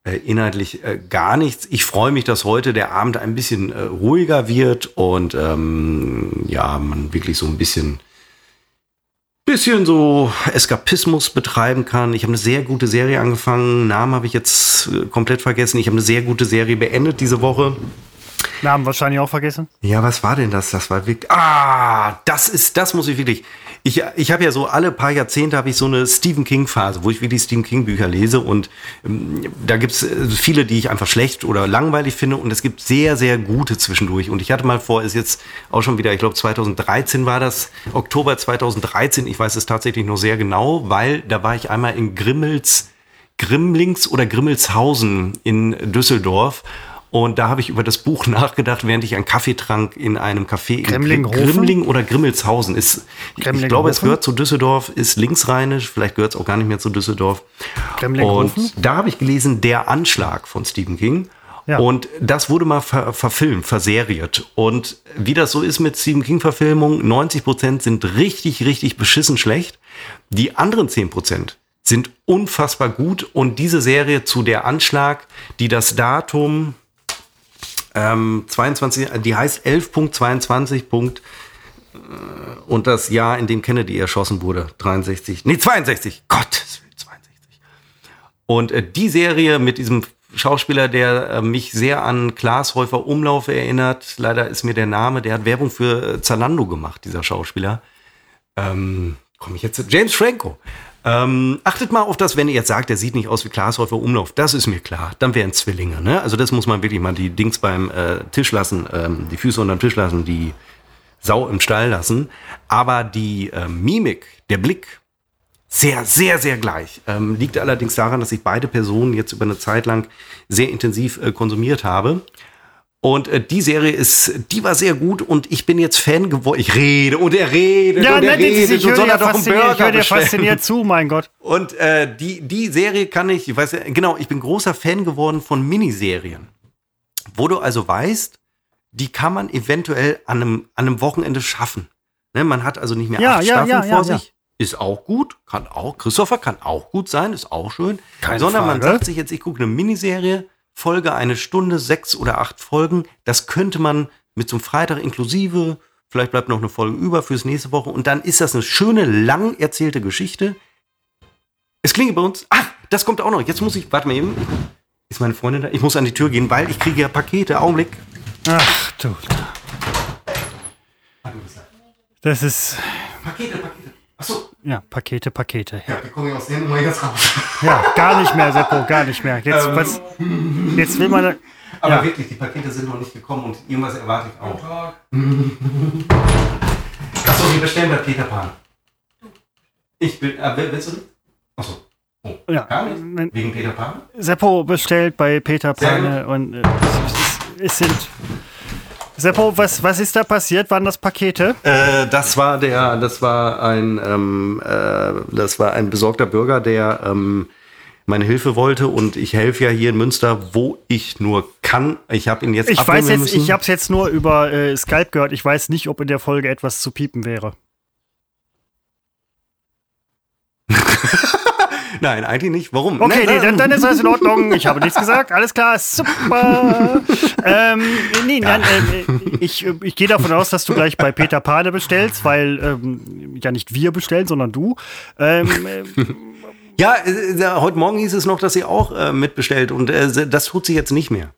inhaltlich äh, gar nichts. Ich freue mich, dass heute der Abend ein bisschen äh, ruhiger wird und ähm, ja, man wirklich so ein bisschen bisschen so Eskapismus betreiben kann. Ich habe eine sehr gute Serie angefangen. Namen habe ich jetzt äh, komplett vergessen. Ich habe eine sehr gute Serie beendet diese Woche. Namen wahrscheinlich auch vergessen. Ja, was war denn das? Das war wirklich. Ah, das ist, das muss ich wirklich ich, ich habe ja so alle paar Jahrzehnte habe ich so eine Stephen King Phase, wo ich wirklich Stephen King Bücher lese und ähm, da gibt's äh, viele, die ich einfach schlecht oder langweilig finde und es gibt sehr, sehr gute zwischendurch. Und ich hatte mal vor, ist jetzt auch schon wieder, ich glaube 2013 war das, Oktober 2013, ich weiß es tatsächlich noch sehr genau, weil da war ich einmal in Grimmels, Grimlings oder Grimmelshausen in Düsseldorf und da habe ich über das Buch nachgedacht, während ich einen Kaffee trank in einem Café in Grimling oder Grimmelshausen. Ist, ich glaube, es gehört zu Düsseldorf, ist linksrheinisch, vielleicht gehört es auch gar nicht mehr zu Düsseldorf. Und da habe ich gelesen, Der Anschlag von Stephen King. Ja. Und das wurde mal ver verfilmt, verseriert. Und wie das so ist mit Stephen King-Verfilmungen, 90 Prozent sind richtig, richtig beschissen schlecht. Die anderen 10 Prozent sind unfassbar gut. Und diese Serie zu Der Anschlag, die das Datum ähm, 22, die heißt 11.22. Äh, und das Jahr, in dem Kennedy erschossen wurde, 63, nee, 62, Gott, 62. Und äh, die Serie mit diesem Schauspieler, der äh, mich sehr an Klaas Häufer Umlauf erinnert, leider ist mir der Name, der hat Werbung für äh, Zalando gemacht, dieser Schauspieler. Ähm, Komme ich jetzt? James Franco. Ähm, achtet mal auf das, wenn ihr jetzt sagt, der sieht nicht aus wie Glashäufer Umlauf. Das ist mir klar. Dann wären Zwillinge. Ne? Also das muss man wirklich mal die Dings beim äh, Tisch lassen, ähm, die Füße unterm Tisch lassen, die Sau im Stall lassen. Aber die äh, Mimik, der Blick, sehr, sehr, sehr gleich. Ähm, liegt allerdings daran, dass ich beide Personen jetzt über eine Zeit lang sehr intensiv äh, konsumiert habe. Und äh, die Serie ist, die war sehr gut und ich bin jetzt Fan geworden. Ich rede und er redet ja, und er redet ich und soll er doch einen Burger Ich höre dir fasziniert zu, mein Gott. Und äh, die, die Serie kann ich, ich weiß genau, ich bin großer Fan geworden von Miniserien. Wo du also weißt, die kann man eventuell an einem, an einem Wochenende schaffen. Ne, man hat also nicht mehr ja, acht ja, Staffeln ja, vor sich. Ist auch gut, kann auch, Christopher kann auch gut sein, ist auch schön. Keine Sondern Frage. man sagt sich jetzt, ich gucke eine Miniserie, Folge eine Stunde, sechs oder acht Folgen. Das könnte man mit so einem Freitag inklusive, vielleicht bleibt noch eine Folge über fürs nächste Woche und dann ist das eine schöne, lang erzählte Geschichte. Es klingt bei uns. Ach, das kommt auch noch. Jetzt muss ich, warte mal eben. Ist meine Freundin da? Ich muss an die Tür gehen, weil ich kriege ja Pakete. Augenblick. Ach du. Das ist. Pakete, Pakete. Achso. Ja, Pakete, Pakete. Ja, die kommen ja aus der Nummer jetzt raus. Ja, gar nicht mehr, Seppo, gar nicht mehr. Jetzt, Ähm. was, jetzt will man. Aber Ja. wirklich, die Pakete sind noch nicht gekommen und irgendwas erwarte ich auch. Achso, wir bestellen bei Peter Pan. Ich bin. Äh, wer- willst du? Achso. Oh, Ja. gar nicht? Wegen Peter Pan? Seppo bestellt bei Peter Pane und äh, es, es sind. Seppo, was, was ist da passiert? Waren das Pakete? Äh, das war der, das war ein, ähm, äh, das war ein besorgter Bürger, der ähm, meine Hilfe wollte und ich helfe ja hier in Münster, wo ich nur kann. Ich habe ihn jetzt Ich weiß jetzt, müssen. ich habe es jetzt nur über äh, Skype gehört. Ich weiß nicht, ob in der Folge etwas zu piepen wäre. Nein, eigentlich nicht. Warum? Okay, nee, dann, dann, ist alles in Ordnung. Ich habe nichts gesagt. Alles klar, super. ähm, nee, nein, äh, ich, ich gehe davon aus, dass du gleich bei Peter Pane bestellst, weil ähm, ja nicht wir bestellen, sondern du. Ähm, ja, äh, heute Morgen hieß es noch, dass sie auch äh, mitbestellt und äh, das tut sie jetzt nicht mehr.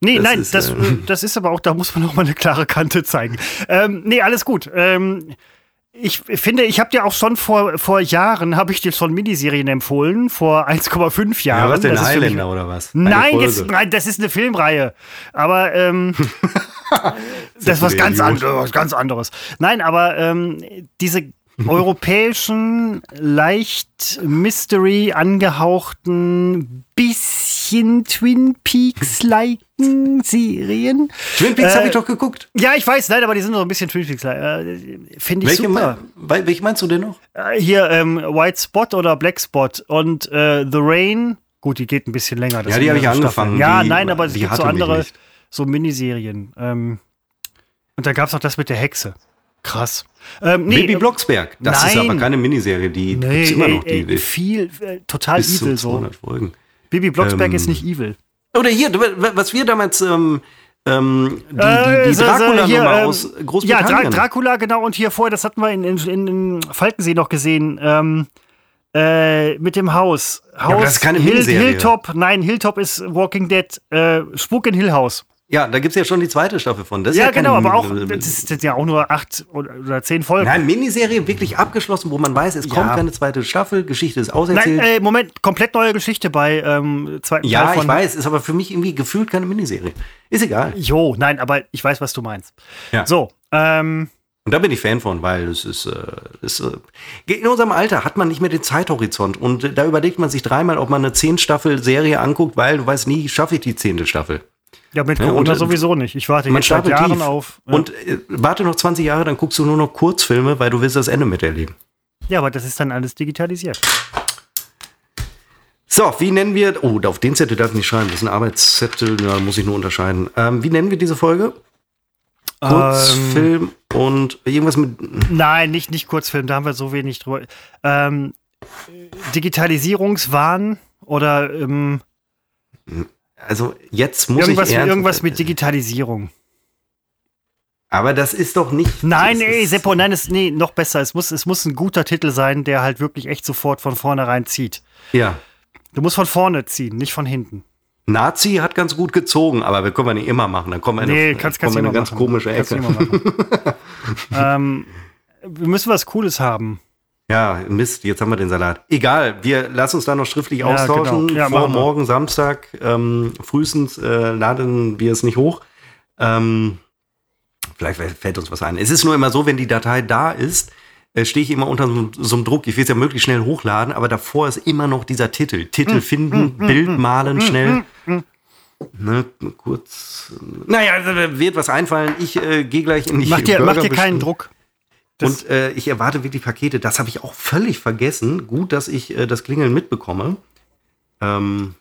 Nee, das nein, ist, das, äh, das ist aber auch, da muss man auch mal eine klare Kante zeigen. Ähm, nee, alles gut. Ähm, ich finde, ich habe dir auch schon vor, vor Jahren, habe ich dir schon Miniserien empfohlen, vor 1,5 Jahren. Ja, was denn, Highlander oder was? Eine nein, jetzt, nein, das ist eine Filmreihe. Aber ähm, das ist was ganz anderes, was ganz anderes. Nein, aber ähm, diese europäischen, leicht Mystery angehauchten, bisschen Twin Peaks-liken Serien. Twin Peaks äh, habe ich doch geguckt. Ja, ich weiß, leider, aber die sind noch ein bisschen Twin Peaks. Äh, Finde ich welche super. Mein, welche meinst du denn noch? Äh, hier ähm, White Spot oder Black Spot und äh, The Rain. Gut, die geht ein bisschen länger. ja, die habe ich angefangen. Ja, die, nein, aber es gibt so andere, so Miniserien. Ähm, und da gab es auch das mit der Hexe. Krass. Ähm, nee, Baby Blocksberg. Das nein. ist aber keine Miniserie, die nee, gibt's immer noch. Die, ey, viel, äh, total bis evil so. Folgen. Baby Blocksberg ähm, ist nicht evil. Oder hier, was wir damals ähm, ähm, die, die, die Dracula-Nummer ähm, aus Großbritannien. Ja, Dra Dracula, genau. Und hier vorher, das hatten wir in, in, in Falkensee noch gesehen. Ähm, äh, mit dem Haus. Haus ja, das ist keine Hill, Hilltop, nein, Hilltop ist Walking Dead. Äh, Spuk in Hill House. Ja, da gibt es ja schon die zweite Staffel von. Das ja, ja genau, aber auch, das sind ja auch nur acht oder zehn Folgen. Nein, Miniserie wirklich abgeschlossen, wo man weiß, es ja. kommt keine zweite Staffel, Geschichte ist auserzählt. Nein, äh, Moment, komplett neue Geschichte bei ähm, zweiten ja, Teil von. Ja, ich weiß, ist aber für mich irgendwie gefühlt keine Miniserie. Ist egal. Jo, nein, aber ich weiß, was du meinst. Ja. So, ähm. Und da bin ich Fan von, weil es ist, äh, ist äh, in unserem Alter hat man nicht mehr den Zeithorizont und da überlegt man sich dreimal, ob man eine zehn Staffel Serie anguckt, weil du weißt nie, schaffe ich die zehnte Staffel. Ja, mit Corona ja, und, sowieso nicht. Ich warte jetzt seit Jahren tief. auf. Ja. Und äh, warte noch 20 Jahre, dann guckst du nur noch Kurzfilme, weil du willst das Ende miterleben. Ja, aber das ist dann alles digitalisiert. So, wie nennen wir. Oh, auf den Zettel darf ich nicht schreiben. Das ist ein Arbeitszettel, da muss ich nur unterscheiden. Ähm, wie nennen wir diese Folge? Kurzfilm ähm, und irgendwas mit. Nein, nicht, nicht Kurzfilm, da haben wir so wenig drüber. Ähm, Digitalisierungswahn oder. Ähm, also jetzt muss irgendwas, ich ernst, irgendwas mit Digitalisierung. Aber das ist doch nicht. Nein, ey, Seppo, nein, es, nee, noch besser. Es muss, es muss ein guter Titel sein, der halt wirklich echt sofort von vornherein zieht. Ja. Du musst von vorne ziehen, nicht von hinten. Nazi hat ganz gut gezogen, aber wir können wir nicht immer machen. Dann kommen wir in nee, eine, kannst, kannst eine ganz machen. komische Ecke. ähm, wir müssen was Cooles haben. Ja, Mist, jetzt haben wir den Salat. Egal, wir lassen uns da noch schriftlich ja, austauschen. Genau. Ja, Vor morgen Samstag ähm, frühestens äh, laden wir es nicht hoch. Ähm, vielleicht fällt uns was ein. Es ist nur immer so, wenn die Datei da ist, äh, stehe ich immer unter so, so, einem Druck. Ich will es ja möglichst schnell hochladen, aber davor ist immer noch dieser Titel. Titel hm, finden, mm, Bild mm, malen mm, schnell. Ne, kurz. Naja, also, wird was einfallen. Ich äh, gehe gleich in die Mach dir, mach dir keinen Druck. Das und äh, ich erwarte wirklich Pakete. Das habe ich auch völlig vergessen. Gut, dass ich äh, das Klingeln mitbekomme. Ähm.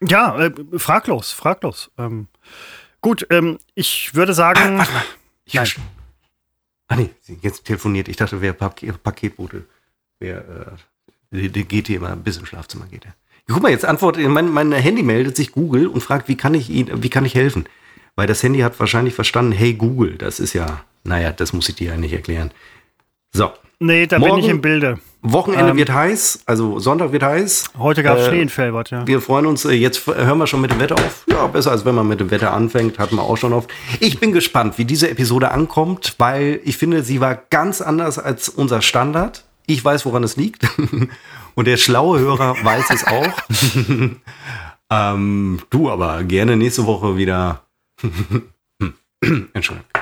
Ja, äh, fraglos, fraglos. Ähm, gut, ähm, ich würde sagen. Ah. Ich Nein. Ah, nee, jetzt telefoniert. Ich dachte, wer Pak Paketbote. Wer, äh, der geht hier immer bis ins Schlafzimmer geht er. Guck mal, jetzt antwortet, mein, mein Handy meldet sich Google und fragt, wie kann ich ihn, wie kann ich helfen? Weil das Handy hat wahrscheinlich verstanden, hey Google, das ist ja naja, das muss ich dir ja nicht erklären. So. Nee, da Morgen, bin ich im Bilde. Wochenende ähm, wird heiß, also Sonntag wird heiß. Heute gab es äh, Schnee in Felbert, ja. Wir freuen uns, äh, jetzt hören wir schon mit dem Wetter auf. Ja, besser als wenn man mit dem Wetter anfängt, hatten wir auch schon oft. Ich bin gespannt, wie diese Episode ankommt, weil ich finde, sie war ganz anders als unser Standard. Ich weiß, woran es liegt. Und der schlaue Hörer weiß es auch. ähm, du aber gerne nächste Woche wieder. Entschuldigung.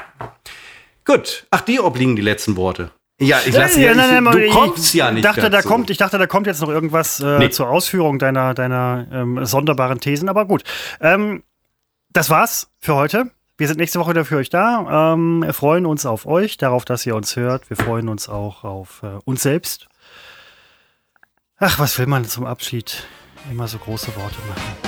Gut. Ach, dir obliegen die letzten Worte. Ja, ich lasse ja, ja nein, nein, du kommst ja nicht dachte, dazu. Da kommt, ich dachte, da kommt jetzt noch irgendwas äh, nee. zur Ausführung deiner, deiner ähm, sonderbaren Thesen, aber gut. Ähm, das war's für heute. Wir sind nächste Woche wieder für euch da. Ähm, wir freuen uns auf euch, darauf, dass ihr uns hört. Wir freuen uns auch auf äh, uns selbst. Ach, was will man zum Abschied? Immer so große Worte machen.